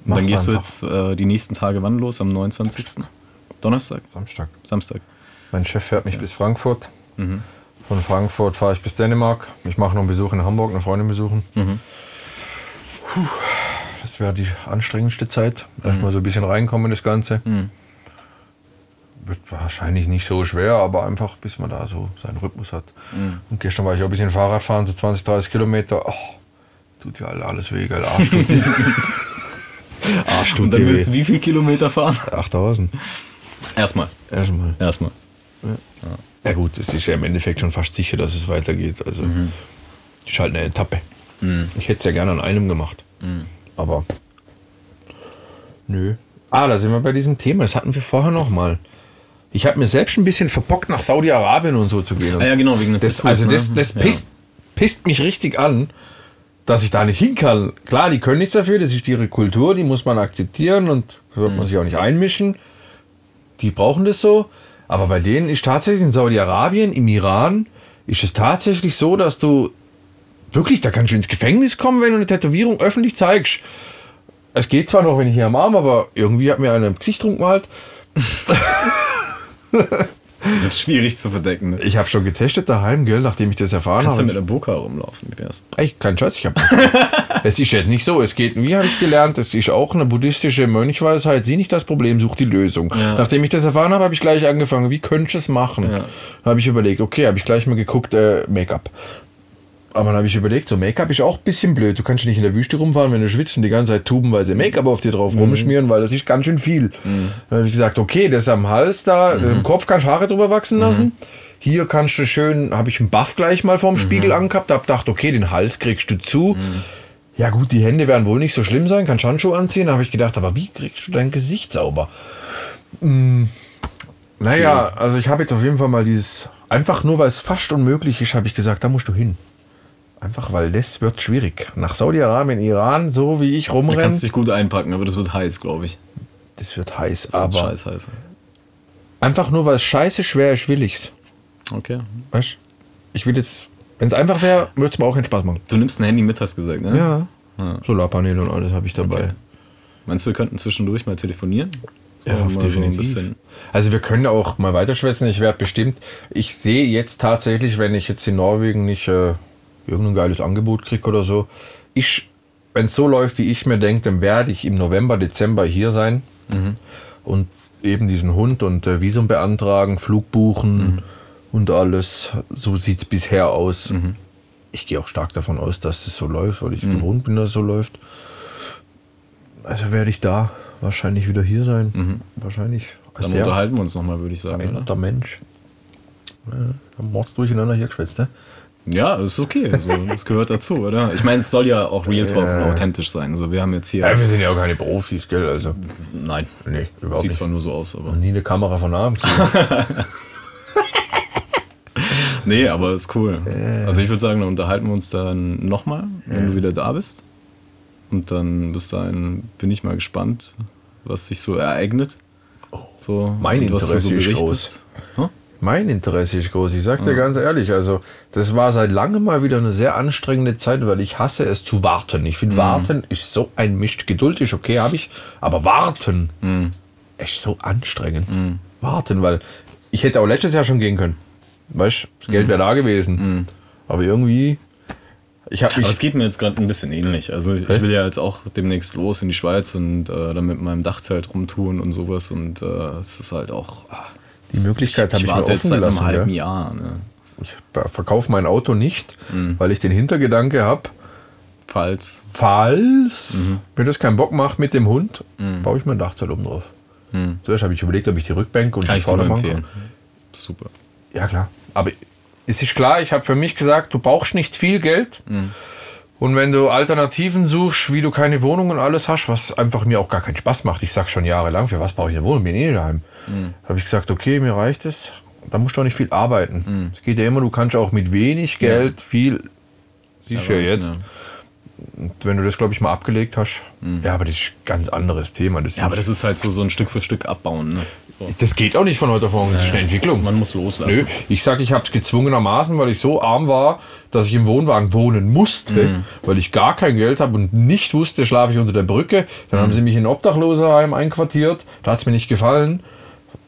Und dann Mach's gehst du einfach. jetzt äh, die nächsten Tage wann los? Am 29. Donnerstag? Samstag. Samstag. Mein Chef fährt mich bis Frankfurt. Von Frankfurt fahre ich bis Dänemark. Ich mache noch einen Besuch in Hamburg, eine Freundin besuchen. Puh, das wäre die anstrengendste Zeit. Erstmal so ein bisschen reinkommen in das Ganze. Wird wahrscheinlich nicht so schwer, aber einfach bis man da so seinen Rhythmus hat. Und gestern war ich auch ein bisschen Fahrrad fahren, so 20, 30 Kilometer. Oh, tut ja alles weh, gell? Arsch tut. Arsch tut Und dann willst du wie viel Kilometer fahren? 8000. Erstmal. Erstmal. Erstmal. Ja gut, es ist ja im Endeffekt schon fast sicher, dass es weitergeht. Also ich ist halt eine Etappe. Ich hätte es ja gerne an einem gemacht. Aber nö. Ah, da sind wir bei diesem Thema. Das hatten wir vorher noch mal. Ich habe mir selbst ein bisschen verbockt, nach Saudi-Arabien und so zu gehen. Ah ja, genau, wegen der das, Tattoos, also ne? das, das Ja. pisst, pisst mich richtig an, dass ich da nicht hin kann. Klar, die können nichts dafür, das ist ihre Kultur, die muss man akzeptieren und sollte man Mhm. sich auch nicht einmischen. Die brauchen das so. Aber bei denen ist tatsächlich in Saudi-Arabien, im Iran, ist es tatsächlich so, dass du wirklich, da kannst du ins Gefängnis kommen, wenn du eine Tätowierung öffentlich zeigst. Es geht zwar noch, wenn ich hier am Arm, aber irgendwie hat mir einer im Gesicht rumgemalt. Schwierig zu verdecken. Ne? Ich habe schon getestet daheim, gell, nachdem ich das erfahren Kannst du habe. mit der Burka rumlaufen? Wie wär's? Ey, kein Scheiß, ich habe. es ist jetzt nicht so. Es geht, wie habe ich gelernt, es ist auch eine buddhistische Mönchweisheit. Sieh nicht das Problem, such die Lösung. Nachdem ich das erfahren habe, habe ich gleich angefangen, wie könnte ich es machen? Ja. Habe ich überlegt, okay, habe ich gleich mal geguckt, äh, Make-up. Aber dann habe ich überlegt, so Make-up ist auch ein bisschen blöd. Du kannst nicht in der Wüste rumfahren, wenn du schwitzt und die ganze Zeit tubenweise Make-up auf dir drauf rumschmieren, weil das ist ganz schön viel. Dann habe ich gesagt, okay, das am Hals da, im Kopf kannst du Haare drüber wachsen lassen. Hier kannst du schön, habe ich einen Buff gleich mal vorm Spiegel angehabt, habe gedacht, okay, den Hals kriegst du zu. Ja gut, die Hände werden wohl nicht so schlimm sein, kannst Handschuhe anziehen. Da habe ich gedacht, aber wie kriegst du dein Gesicht sauber? Hm, naja, also ich habe jetzt auf jeden Fall mal dieses, einfach nur weil es fast unmöglich ist, habe ich gesagt, da musst du hin. Einfach weil das wird schwierig. Nach Saudi-Arabien, Iran, so wie ich Da rumrenne, kannst du dich gut einpacken, aber das wird heiß, glaube ich. das wird heiß. Das wird aber scheiß heiß. einfach nur weil es scheiße schwer ist, will ich's. Okay. Weißt du? Ich will jetzt, wenn es einfach wäre, würde es mir auch keinen Spaß machen. Du nimmst ein Handy mit, hast gesagt, ne? Ja. Solarpaneele und alles habe ich dabei. Okay. Meinst du, wir könnten zwischendurch mal telefonieren? So, Ja, mal so ein definitiv. bisschen. Also wir können auch mal weiterschwätzen. Ich werde bestimmt, ich sehe jetzt tatsächlich, wenn ich jetzt in Norwegen nicht äh, irgendein geiles Angebot kriege oder so, ich, wenn es so läuft, wie ich mir denke, dann werde ich im November, Dezember hier sein und eben diesen Hund und äh, Visum beantragen, Flug buchen und alles. So sieht es bisher aus. Ich gehe auch stark davon aus, dass es so läuft, weil ich gewohnt bin, dass es so läuft. Also werde ich da wahrscheinlich wieder hier sein. Wahrscheinlich. Dann unterhalten wir uns nochmal, würde ich sagen. Oder? veränderter Mensch. Ja, haben Mords durcheinander hier geschwätzt, ne? Ja, ist okay. So, das gehört dazu, oder? Ich meine, es soll ja auch Real Talk und authentisch sein. So, wir haben jetzt hier. Ja, wir sind ja auch keine Profis, gell? Also, Nein. nee, überhaupt Sieht nicht. zwar nur so aus, aber. Nie eine Kamera von Abend. Nee, aber ist cool. Also ich würde sagen, dann unterhalten wir uns dann nochmal, wenn du wieder da bist. Und dann bis dahin bin ich mal gespannt, was sich so ereignet. So, Mein und was du so Interesse ist berichtest. Hm? Mein Interesse ist groß. Ich sag dir ganz ehrlich, also, das war seit langem mal wieder eine sehr anstrengende Zeit, weil ich hasse es zu warten. Ich finde, warten ist so ein Mist. Geduld ist okay, habe ich. Aber warten ist so anstrengend. Warten, weil ich hätte auch letztes Jahr schon gehen können. Weißt du, das Geld wäre da gewesen. Aber irgendwie, ich Aber es geht mir jetzt gerade ein bisschen ähnlich. Also ich Echt? will ja jetzt auch demnächst los in die Schweiz und äh, dann mit meinem Dachzelt rumtouren und sowas. Und äh, es ist halt auch. ah, Die Möglichkeit habe ich mir warte jetzt offen seit einem gelassen, halben gell? Jahr. Ne? Ich verkaufe mein Auto nicht, weil ich den Hintergedanke habe, Falls. falls mir das keinen Bock macht mit dem Hund, baue ich mir ein Dachzelt oben drauf. Zuerst habe ich überlegt, ob ich die Rückbank und Kann die ich Vorderbank. empfehlen. Super. Ja, klar. Aber es ist klar, ich habe für mich gesagt, du brauchst nicht viel Geld. Und wenn du Alternativen suchst, wie du keine Wohnung und alles hast, was einfach mir auch gar keinen Spaß macht, ich sage schon jahrelang, für was brauche ich eine Wohnung, bin eh daheim. Habe ich gesagt, okay, mir reicht es, da musst du auch nicht viel arbeiten. Es geht ja immer, du kannst auch mit wenig Geld viel, siehst du ja, jetzt, ne? Und wenn du das, glaube ich, mal abgelegt hast, ja, aber das ist ein ganz anderes Thema. Das, Mhm. Ja, aber das ist halt so, so ein Stück für Stück abbauen. Ne? So. das geht auch nicht von heute auf morgen, das ist eine Entwicklung. Man muss Nö, loslassen. ich sage, ich habe es gezwungenermaßen, weil ich so arm war, dass ich im Wohnwagen wohnen musste, weil ich gar kein Geld habe und nicht wusste, schlafe ich unter der Brücke. Dann haben sie mich in ein Obdachloserheim einquartiert. Da hat es mir nicht gefallen,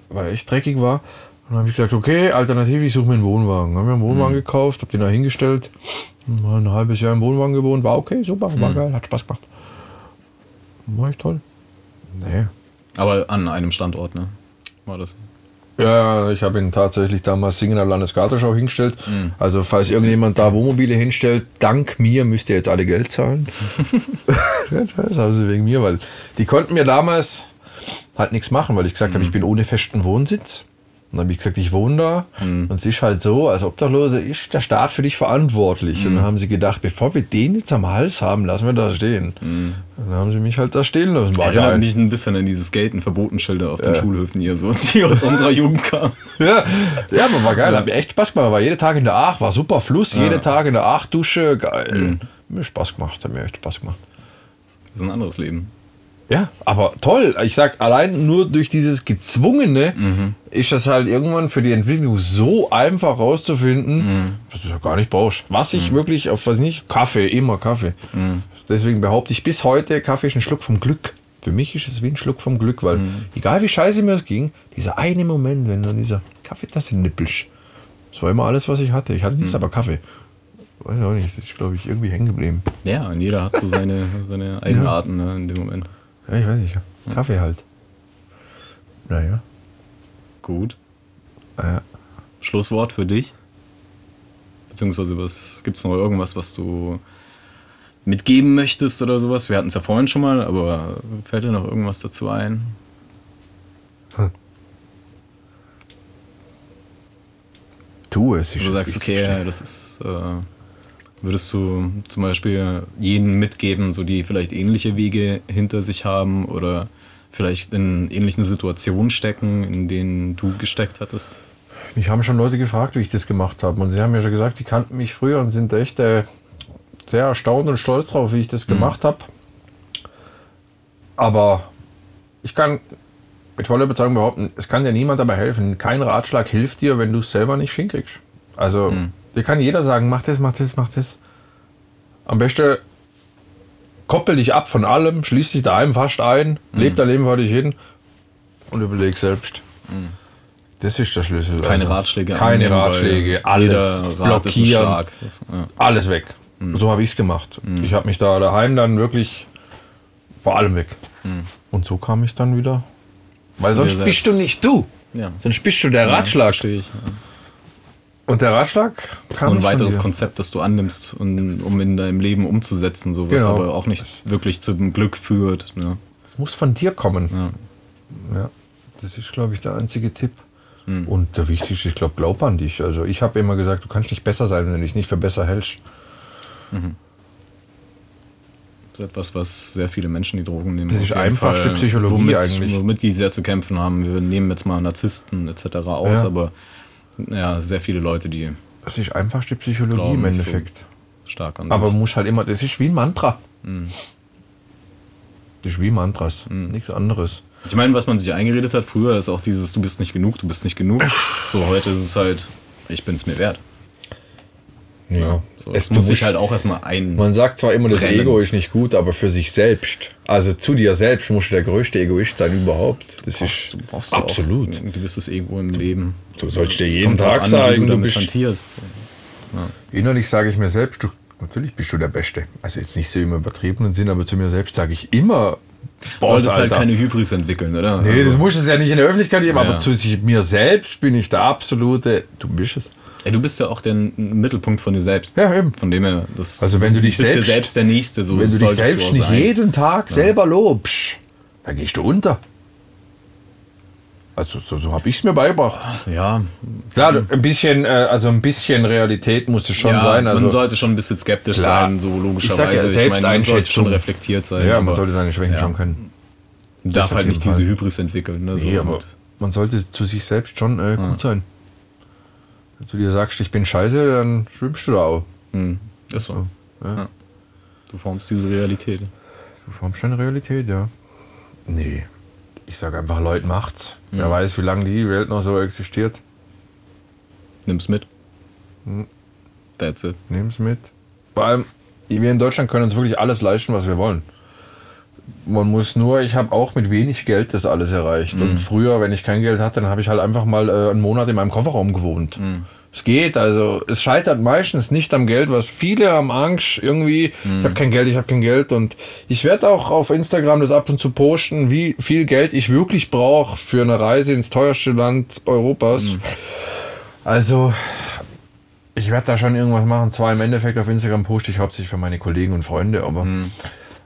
weil echt dreckig war. Und dann habe ich gesagt, okay, alternativ, ich suche mir einen Wohnwagen. Haben mir einen Wohnwagen gekauft, habe den da hingestellt, mal ein halbes Jahr im Wohnwagen gewohnt, war okay, super, war geil, hat Spaß gemacht. War echt toll. Nee. Aber an einem Standort, ne? War das. Ja, ich habe ihn tatsächlich damals Singener Landesgartenschau hingestellt. Also falls irgendjemand da Wohnmobile hinstellt, dank mir müsst ihr jetzt alle Geld zahlen. das haben sie wegen mir, weil die konnten mir damals halt nichts machen, weil ich gesagt habe, ich bin ohne festen Wohnsitz. Und dann habe ich gesagt, ich wohne da. Und es ist halt so, als Obdachlose ist der Staat für dich verantwortlich. Und dann haben sie gedacht, bevor wir den jetzt am Hals haben, lassen wir da stehen. Und dann haben sie mich halt da stehen lassen. War Erinnert mich ein bisschen an dieses Skaten, Verbotenschilder auf den Schulhöfen hier, so, die aus unserer Jugend kamen. Ja, ja, aber war geil. Hat mir echt Spaß gemacht. War jeden Tag in der Aach, war super Fluss, jeden Tag in der Aach Dusche, geil. Mir Spaß gemacht, hat mir echt Spaß gemacht. Das ist ein anderes Leben. Ja, aber toll. Ich sag, allein nur durch dieses Gezwungene ist das halt irgendwann für die Entwicklung so einfach rauszufinden, dass du ja gar nicht brauchst. Was ich wirklich auf, was nicht, Kaffee, immer Kaffee. Deswegen behaupte ich bis heute, Kaffee ist ein Schluck vom Glück. Für mich ist es wie ein Schluck vom Glück, weil egal wie scheiße mir es ging, dieser eine Moment, wenn du an dieser Kaffeetasse nippelst, das war immer alles, was ich hatte. Ich hatte nichts, aber Kaffee. Weiß auch nicht, das ist, glaube ich, irgendwie hängen geblieben. Ja, und jeder hat so seine, seine Eigenarten ne, in dem Moment. Ja, ich weiß nicht. Kaffee halt. Naja. Gut. Ja. Schlusswort für dich? Beziehungsweise was gibt es noch irgendwas, was du mitgeben möchtest oder sowas? Wir hatten es ja vorhin schon mal, aber fällt dir noch irgendwas dazu ein? Tu es. Wo du sagst, okay, das ist. Äh, würdest du zum Beispiel jenen mitgeben, so die vielleicht ähnliche Wege hinter sich haben oder vielleicht in ähnlichen Situationen stecken, in denen du gesteckt hattest? Mich haben schon Leute gefragt, wie ich das gemacht habe. Und sie haben mir schon gesagt, sie kannten mich früher und sind echt äh, sehr erstaunt und stolz drauf, wie ich das gemacht habe. Aber ich kann mit voller Überzeugung behaupten, es kann dir niemand dabei helfen. Kein Ratschlag hilft dir, wenn du es selber nicht hinkriegst. Also, dir kann jeder sagen, mach das, mach das, mach das. Am besten koppel dich ab von allem, schließ dich daheim fast ein, leb dein Leben vor dich hin und überleg selbst. Das ist der Schlüssel. Keine Also, Ratschläge Keine Ratschläge, alles Rat blockieren. Ja. alles weg. So habe ich es gemacht. Ich habe mich da daheim dann wirklich vor allem weg. Und so kam ich dann wieder. Weil sonst bist du nicht du. Ja. Sonst bist du der Ratschlag. Verstehe ich. Ja. Und der Ratschlag Das ist nur ein weiteres. Konzept, das du annimmst, um, in deinem Leben umzusetzen, so was Genau. aber auch nicht wirklich zum Glück führt. Ne? Das muss von dir kommen. Ja. Ja, das ist, glaube ich, der einzige Tipp. Hm. Und der wichtigste, ich glaube, glaub an dich. Also ich habe immer gesagt, du kannst nicht besser sein, wenn du dich nicht für besser hältst. Das ist etwas, was sehr viele Menschen, die Drogen nehmen. Das ist einfachste Fall, Psychologie womit, eigentlich. Womit die sehr zu kämpfen haben. Wir nehmen jetzt mal Narzissten etc. aus, Ja. aber ja, sehr viele Leute, die Das ist einfachste Psychologie Glauben im nicht so. Endeffekt. stark an Aber muss halt immer, das ist wie ein Mantra. Hm. Das ist wie Mantras, nichts anderes. Ich meine, was man sich eingeredet hat früher, ist auch dieses, du bist nicht genug, du bist nicht genug. So, heute ist es halt, ich bin es mir wert. Ja. So, Es muss sich halt auch erstmal ein. Man sagt zwar immer, das Brennen. Ego ist nicht gut, aber für sich selbst, also zu dir selbst, musst du der größte Egoist sein überhaupt. Das ist du brauchst ja absolut. Ein gewisses Ego im Leben. Du sollst dir jeden Tag an, wie sagen, du du damit hantierst. Innerlich sage ich mir selbst, du, natürlich bist du der Beste. Also jetzt nicht so im übertriebenen Sinn, aber zu mir selbst sage ich immer, Boss, Solltest halt keine Hybris entwickeln, oder? Nee, Also, das muss es ja nicht in der Öffentlichkeit geben, Ja. aber zu sich, mir selbst bin ich der absolute, du bist es. Ey, du bist ja auch der Mittelpunkt von dir selbst. Ja, eben. Von dem her, das, Also wenn du dich bist dir selbst- selbst der Nächste, so Wenn du dich selbst auch nicht sein. jeden Tag selber lobst, dann gehst du unter. Also so, so habe ich es mir beigebracht. Ja, Klar, ein bisschen, äh, also ein bisschen Realität muss es schon ja sein. Also man sollte schon ein bisschen skeptisch Klar. sein, so Ich sag ja, logischerweise. meine, man sollte schon reflektiert sein. ja, man sollte seine Schwächen ja. schon können. darf auf halt nicht diese Fall. Hybris entwickeln. Ne, so. Nee, man sollte zu sich selbst schon äh, gut sein. Wenn du dir sagst, ich bin scheiße, dann schwimmst du da auch. Hm, ist so. Du formst diese Realität. Du formst deine Realität, ja. Nee. Ich sage einfach, Leute, macht's. Wer weiß, wie lange die Welt noch so existiert. Nimm's mit. Hm. That's it. Nimm's mit. Vor allem, wir in Deutschland können uns wirklich alles leisten, was wir wollen. Man muss nur, ich habe auch mit wenig Geld das alles erreicht. Und früher, wenn ich kein Geld hatte, dann habe ich halt einfach mal äh, einen Monat in meinem Kofferraum gewohnt. Es geht, also es scheitert meistens nicht am Geld, was viele haben Angst irgendwie, ich habe kein Geld, ich habe kein Geld und ich werde auch auf Instagram das ab und zu posten, wie viel Geld ich wirklich brauche für eine Reise ins teuerste Land Europas. Also ich werde da schon irgendwas machen. Zwar im Endeffekt auf Instagram poste ich hauptsächlich für meine Kollegen und Freunde, aber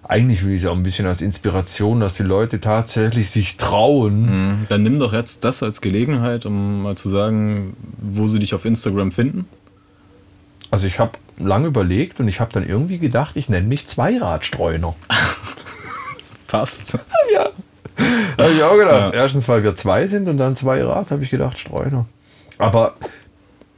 eigentlich will ich es auch ein bisschen als Inspiration, dass die Leute tatsächlich sich trauen. Mhm. Dann nimm doch jetzt das als Gelegenheit, um mal zu sagen, wo sie dich auf Instagram finden. Also ich habe lange überlegt und ich habe dann irgendwie gedacht, ich nenne mich Zweiradstreuner. Passt. ja. Habe ich auch gedacht. Ja. Erstens, weil wir zwei sind und dann Zweirad, habe ich gedacht, Streuner. Aber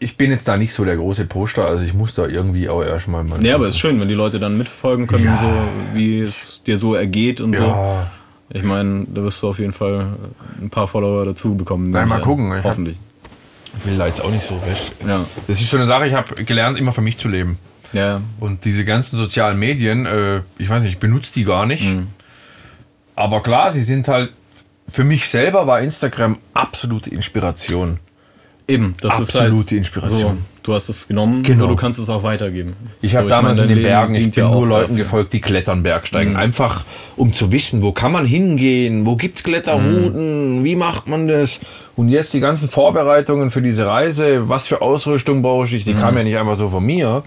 ich bin jetzt da nicht so der große Poster, also ich muss da irgendwie auch erstmal mal. Ja, aber es ist schön, wenn die Leute dann mitverfolgen können, Ja. so, wie es dir so ergeht und so. Ja, Ich meine, da wirst du auf jeden Fall ein paar Follower dazu bekommen. Nein, mal ich an. gucken. Hab- Hoffentlich. ich will da jetzt auch nicht so recht. Ja. Das ist so eine Sache, ich habe gelernt, immer für mich zu leben. Ja, Und diese ganzen sozialen Medien, äh, ich weiß nicht, ich benutze die gar nicht. Mhm. Aber klar, sie sind halt. Für mich selber war Instagram absolute Inspiration. Eben. Das ist Absolute halt Inspiration. So, du hast es genommen, Genau. so, du kannst es auch weitergeben. Ich habe so, damals meine, in den Bergen, ich bin ja nur Leuten dafür. gefolgt, die klettern, Bergsteigen. Mhm. Einfach um zu wissen, wo kann man hingehen, wo gibt's Kletterrouten, Mhm. wie macht man das? Und jetzt die ganzen Vorbereitungen für diese Reise, was für Ausrüstung brauche ich, die Mhm. kam ja nicht einfach so von mir,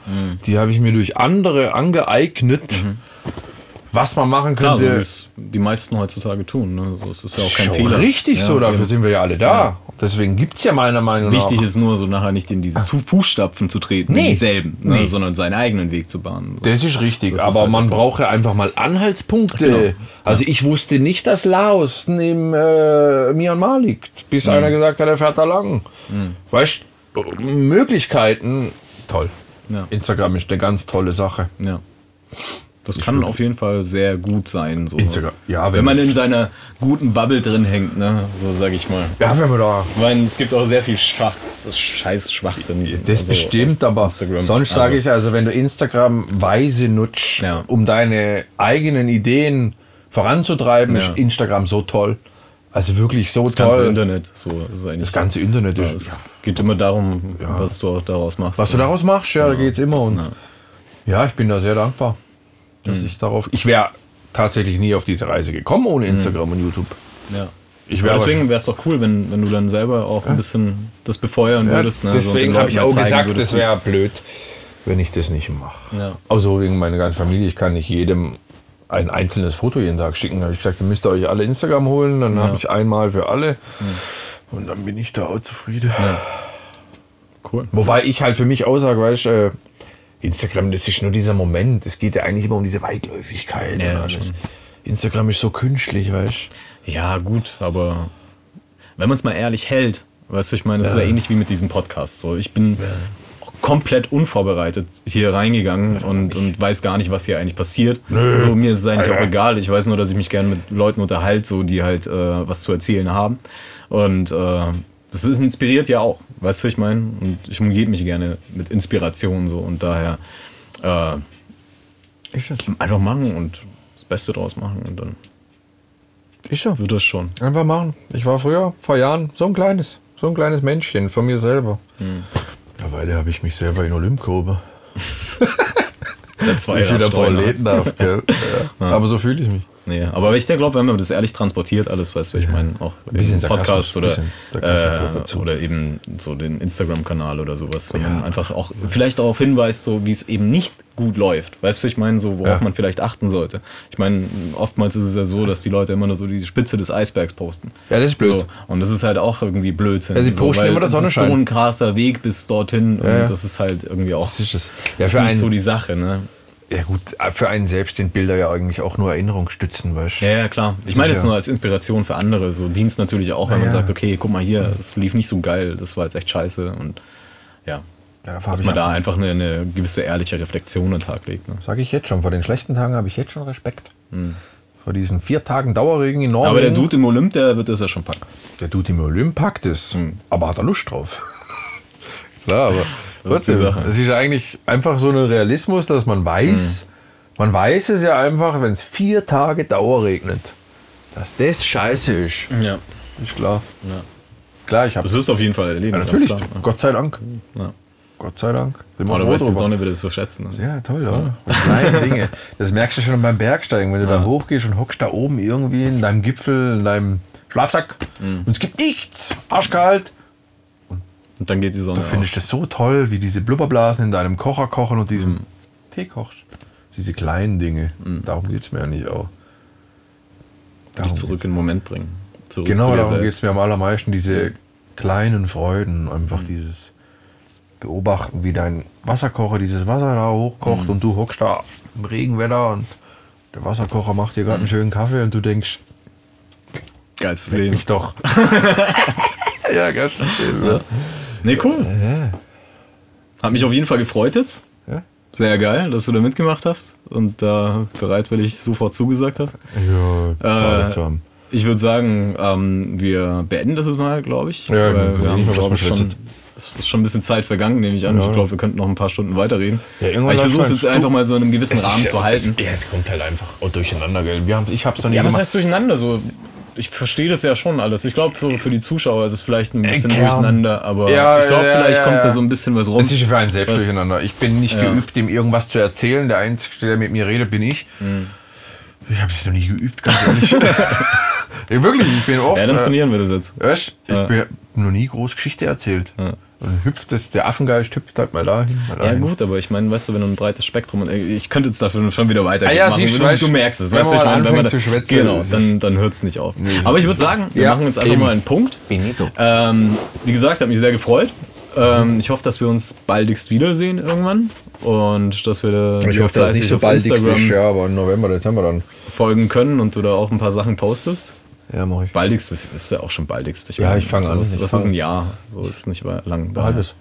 die habe ich mir durch andere angeeignet, was man machen Mhm. Klar, so wie könnte. es die meisten heutzutage tun. Ne? So, es ist ja auch kein Schon Fehler. richtig ja, so, dafür eben. sind wir ja alle da. Deswegen gibt's ja meiner Meinung Wichtig nach. ist nur, so nachher nicht in diese Zu- Fußstapfen zu treten, Nee. in dieselben, ne? Nee. sondern seinen eigenen Weg zu bahnen. So. Das ist richtig, Das ist aber halt man braucht ja einfach mal Anhaltspunkte. Genau. Also ich wusste nicht, dass Laos neben äh, Myanmar liegt, bis Mhm. einer gesagt hat, er fährt da lang. Weißt du, Möglichkeiten, toll. Ja. Instagram ist eine ganz tolle Sache. Ja. Das kann auf jeden Fall sehr gut sein. So. Instagram, ja, wenn wenn man es- in seiner guten Bubble drin hängt, ne? so sage ich mal. Ja, wenn wir da. Ich meine, es gibt auch sehr viel Schwachs, Scheiß Schwachsinn. Das also bestimmt, aber Instagram. sonst Also, sage ich also, wenn du Instagram weise nutzt, Ja. um deine eigenen Ideen voranzutreiben, Ja. ist Instagram so toll. Also wirklich so das toll. ganze Internet. So ist eigentlich, Das ganze Internet ja, ist. es ja. geht immer darum, was du auch daraus machst. Was du daraus machst, ja, da geht's immer. Und Ja. ja. ich bin da sehr dankbar, dass ich darauf. Ich wäre tatsächlich nie auf diese Reise gekommen ohne Instagram und YouTube. ja. Ich wäre deswegen wäre es doch cool, wenn, wenn du dann selber auch ein bisschen das befeuern ja, würdest. Ne? so, deswegen den habe ich auch gesagt, würdest, das wäre blöd, wenn ich das nicht mache. Ja. Also wegen meiner ganzen Familie, ich kann nicht jedem ein einzelnes Foto jeden Tag schicken. Da habe ich gesagt, ihr müsst euch alle Instagram holen, dann habe ich einmal für alle. Und dann bin ich da auch zufrieden. Cool. Wobei ich halt für mich aussage, weißt du, äh, Instagram, das ist nur dieser Moment. Es geht ja eigentlich immer um diese Weitläufigkeit. Ja. Instagram ist so künstlich, weißt Ja, gut, aber wenn man es mal ehrlich hält, weißt du, ich meine, das ist ja ähnlich wie mit diesem Podcast. So, ich bin komplett unvorbereitet hier reingegangen und, und weiß gar nicht, was hier eigentlich passiert. Nö. So, mir ist es eigentlich auch egal. Ich weiß nur, dass ich mich gerne mit Leuten unterhalte, so, die halt äh, was zu erzählen haben. Und äh, das ist inspiriert ja auch, weißt du, ich meine? Und ich umgebe mich gerne mit Inspiration so und daher äh, einfach machen und das Beste draus machen und dann Ist so. wird das schon. Einfach machen. Ich war früher, vor Jahren, so ein kleines, so ein kleines Menschchen von mir selber. Mittlerweile habe ich mich selber in Olymp gehoben. Der zwei Ich wieder Proleten darf, gell? Ja. Aber so fühle ich mich. Nee, aber ich glaube, wenn man das ehrlich transportiert, alles, weißt du, ich meine, auch im Podcast oder, äh, oder eben so den Instagram-Kanal oder sowas, wenn man einfach auch vielleicht darauf hinweist, so wie es eben nicht gut läuft. Weißt du, ich meine, so worauf Ja. man vielleicht achten sollte. Ich meine, oftmals ist es ja so, dass die Leute immer nur so die Spitze des Eisbergs posten. Ja, das ist blöd. So, und das ist halt auch irgendwie Blödsinn. Ja, sie so, posten weil immer der es ist Sonnenschein. so ein krasser Weg bis dorthin Ja, ja. und das ist halt irgendwie auch Das ist es. Ja, ist für nicht einen, so die Sache, ne? Ja gut, für einen selbst sind Bilder ja eigentlich auch nur Erinnerungsstützen, weißt du? Ja, ja, klar. Ich meine jetzt nur als Inspiration für andere. So Dienst natürlich auch, wenn man ja. sagt, okay, guck mal hier, es lief nicht so geil, das war jetzt echt scheiße und ja. Ja, dass man da einfach eine, eine gewisse ehrliche Reflexion an den Tag legt. Ne? Sag ich jetzt schon. Vor den schlechten Tagen habe ich jetzt schon Respekt. Vor diesen vier Tagen Dauerregen in Norwegen. Aber der Dude im Olymp, der wird das ja schon packen. Der Dude im Olymp packt es. Aber hat er Lust drauf? Klar, aber Das ist die trotzdem. Sache. Es ist eigentlich einfach so ein Realismus, dass man weiß, man weiß es ja einfach, wenn es vier Tage Dauerregnet, dass das scheiße ist. Ja. Ist klar. ja. Klar, ich habe Das wirst du auf jeden Fall erleben. ja, ganz natürlich. Klar. Gott sei Dank. Ja. Gott sei Dank. Sind Aber du weißt die. Sonne wird es so schätzen. Ne? Ja, toll, oder? Die kleinen Dinge. Das merkst du schon beim Bergsteigen, wenn du da hochgehst und hockst da oben irgendwie in deinem Gipfel, in deinem Schlafsack Mhm. und es gibt nichts. Arschkalt. Und dann geht die Sonne Du findest das so toll, wie diese Blubberblasen in deinem Kocher kochen und diesen Mhm. Tee kochst. Diese kleinen Dinge. Darum geht es mir ja nicht auch. auf. Dich zurück in den Moment bringen. Zurück zu Genau, darum geht es mir am allermeisten. Diese kleinen Freuden, einfach dieses Beobachten, wie dein Wasserkocher dieses Wasser da hochkocht und du hockst da im Regenwetter und der Wasserkocher macht dir gerade einen schönen Kaffee und du denkst, Geilstes leck Leben. mich doch. ja, ganz ja. Nee, cool. Ja. Hat mich auf jeden Fall gefreut jetzt. Ja. Sehr geil, dass du da mitgemacht hast und da bereitwillig sofort zugesagt hast. Ja, zu haben. Ich würde sagen, ähm, wir beenden das jetzt mal, glaube ich. Ja, Weil gut, wir haben, was glaube ich, schon, es ist schon ein bisschen Zeit vergangen, nehme ich an. Ja. Ich glaube, wir könnten noch ein paar Stunden weiterreden. Ja, Aber ich versuche es jetzt einfach mal so in einem gewissen Rahmen zu halten. Es, ja, es kommt halt einfach durcheinander, gell? Wir haben, ich hab's doch nicht Ja, was gemacht. heißt durcheinander? So, ich verstehe das ja schon alles. Ich glaube, so für die Zuschauer ist es vielleicht ein bisschen Ja. durcheinander, aber Ja, ich glaube, ja, vielleicht ja, kommt ja. da so ein bisschen was rum. Es ist für einen selbst Was- durcheinander. Ich bin nicht Ja. geübt, ihm irgendwas zu erzählen. Der Einzige, der mit mir redet, bin ich. Ich habe es noch nie geübt, ganz ehrlich. ja, wirklich, ich bin oft. Ja, dann äh, trainieren wir das jetzt. Ich Ja. bin noch nie groß Geschichte erzählt. Ja. Hüpft das, der Affengeist hüpft halt mal dahin. Mal Ja dahin. gut, aber ich meine, weißt du, wenn du ein breites Spektrum und ich könnte jetzt dafür schon wieder weitergehen. Ah ja, machen. du, du, weißt du du, merkst es, wenn weißt du, man ich meine, wenn man anfängt zu schwätzen, genau, dann, dann hört es nicht auf. Aber ich würde sagen, wir Ja, machen jetzt einfach eben. mal einen Punkt. Finito. Ähm, wie gesagt, hat mich sehr gefreut. Ähm, ich hoffe, dass wir uns baldigst wiedersehen irgendwann und dass wir dir auf fleißig auf Instagram ja, aber im November, Dezember dann. folgen können und du da auch ein paar Sachen postest. Ja, mach ich. Baldigst ist, ist ja auch schon baldigst. Ja, meine, ich fang so an. Was, Ich was fang- ist ein Jahr? So ist es nicht mal lang. Ein halbes.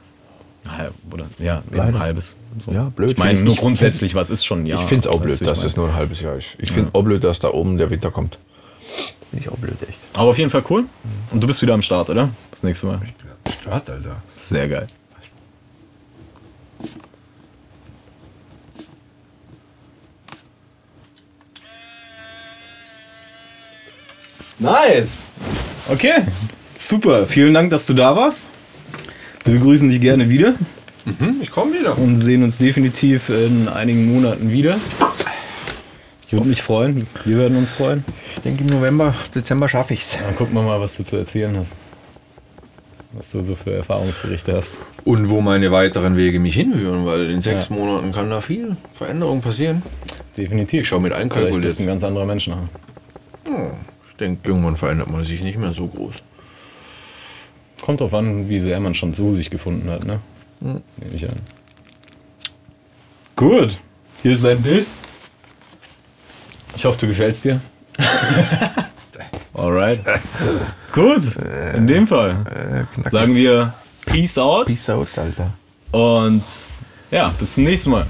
Halb, oder, ja, ein halbes. So. Ja, blöd. Ich meine, ich- nur ich grundsätzlich, was ist schon ein Jahr? Ich finde es auch blöd, dass ich es nur ein halbes Jahr ist. Ich finde auch blöd, dass da oben der Winter kommt. Finde ich auch blöd, echt. Aber auf jeden Fall cool. Und du bist wieder am Start, oder? Das nächste Mal. Start, Alter. Sehr geil. Nice. Okay, super. Vielen Dank, dass du da warst. Wir begrüßen dich gerne wieder Ich komme wieder. und sehen uns definitiv in einigen Monaten wieder. Ich würde mich freuen. Wir werden uns freuen. Ich denke, im November, Dezember schaffe ich es. Dann gucken wir mal, was du zu erzählen hast. Was du so für Erfahrungsberichte hast. Und wo meine weiteren Wege mich hinführen, weil in sechs Ja. Monaten kann da viel Veränderung passieren. Definitiv. Ich schau mit Vielleicht einkalkuliert. bist du ein ganz anderer Mensch nachher. Ich denke, irgendwann verändert man sich nicht mehr so groß. Kommt drauf an, wie sehr man schon so sich gefunden hat, ne? Nehme ich an. Gut. Hier ist dein Bild. Ich hoffe, du gefällst dir. Alright. Gut. In dem Fall sagen wir Peace out Peace out, Alter. und ja, bis zum nächsten Mal.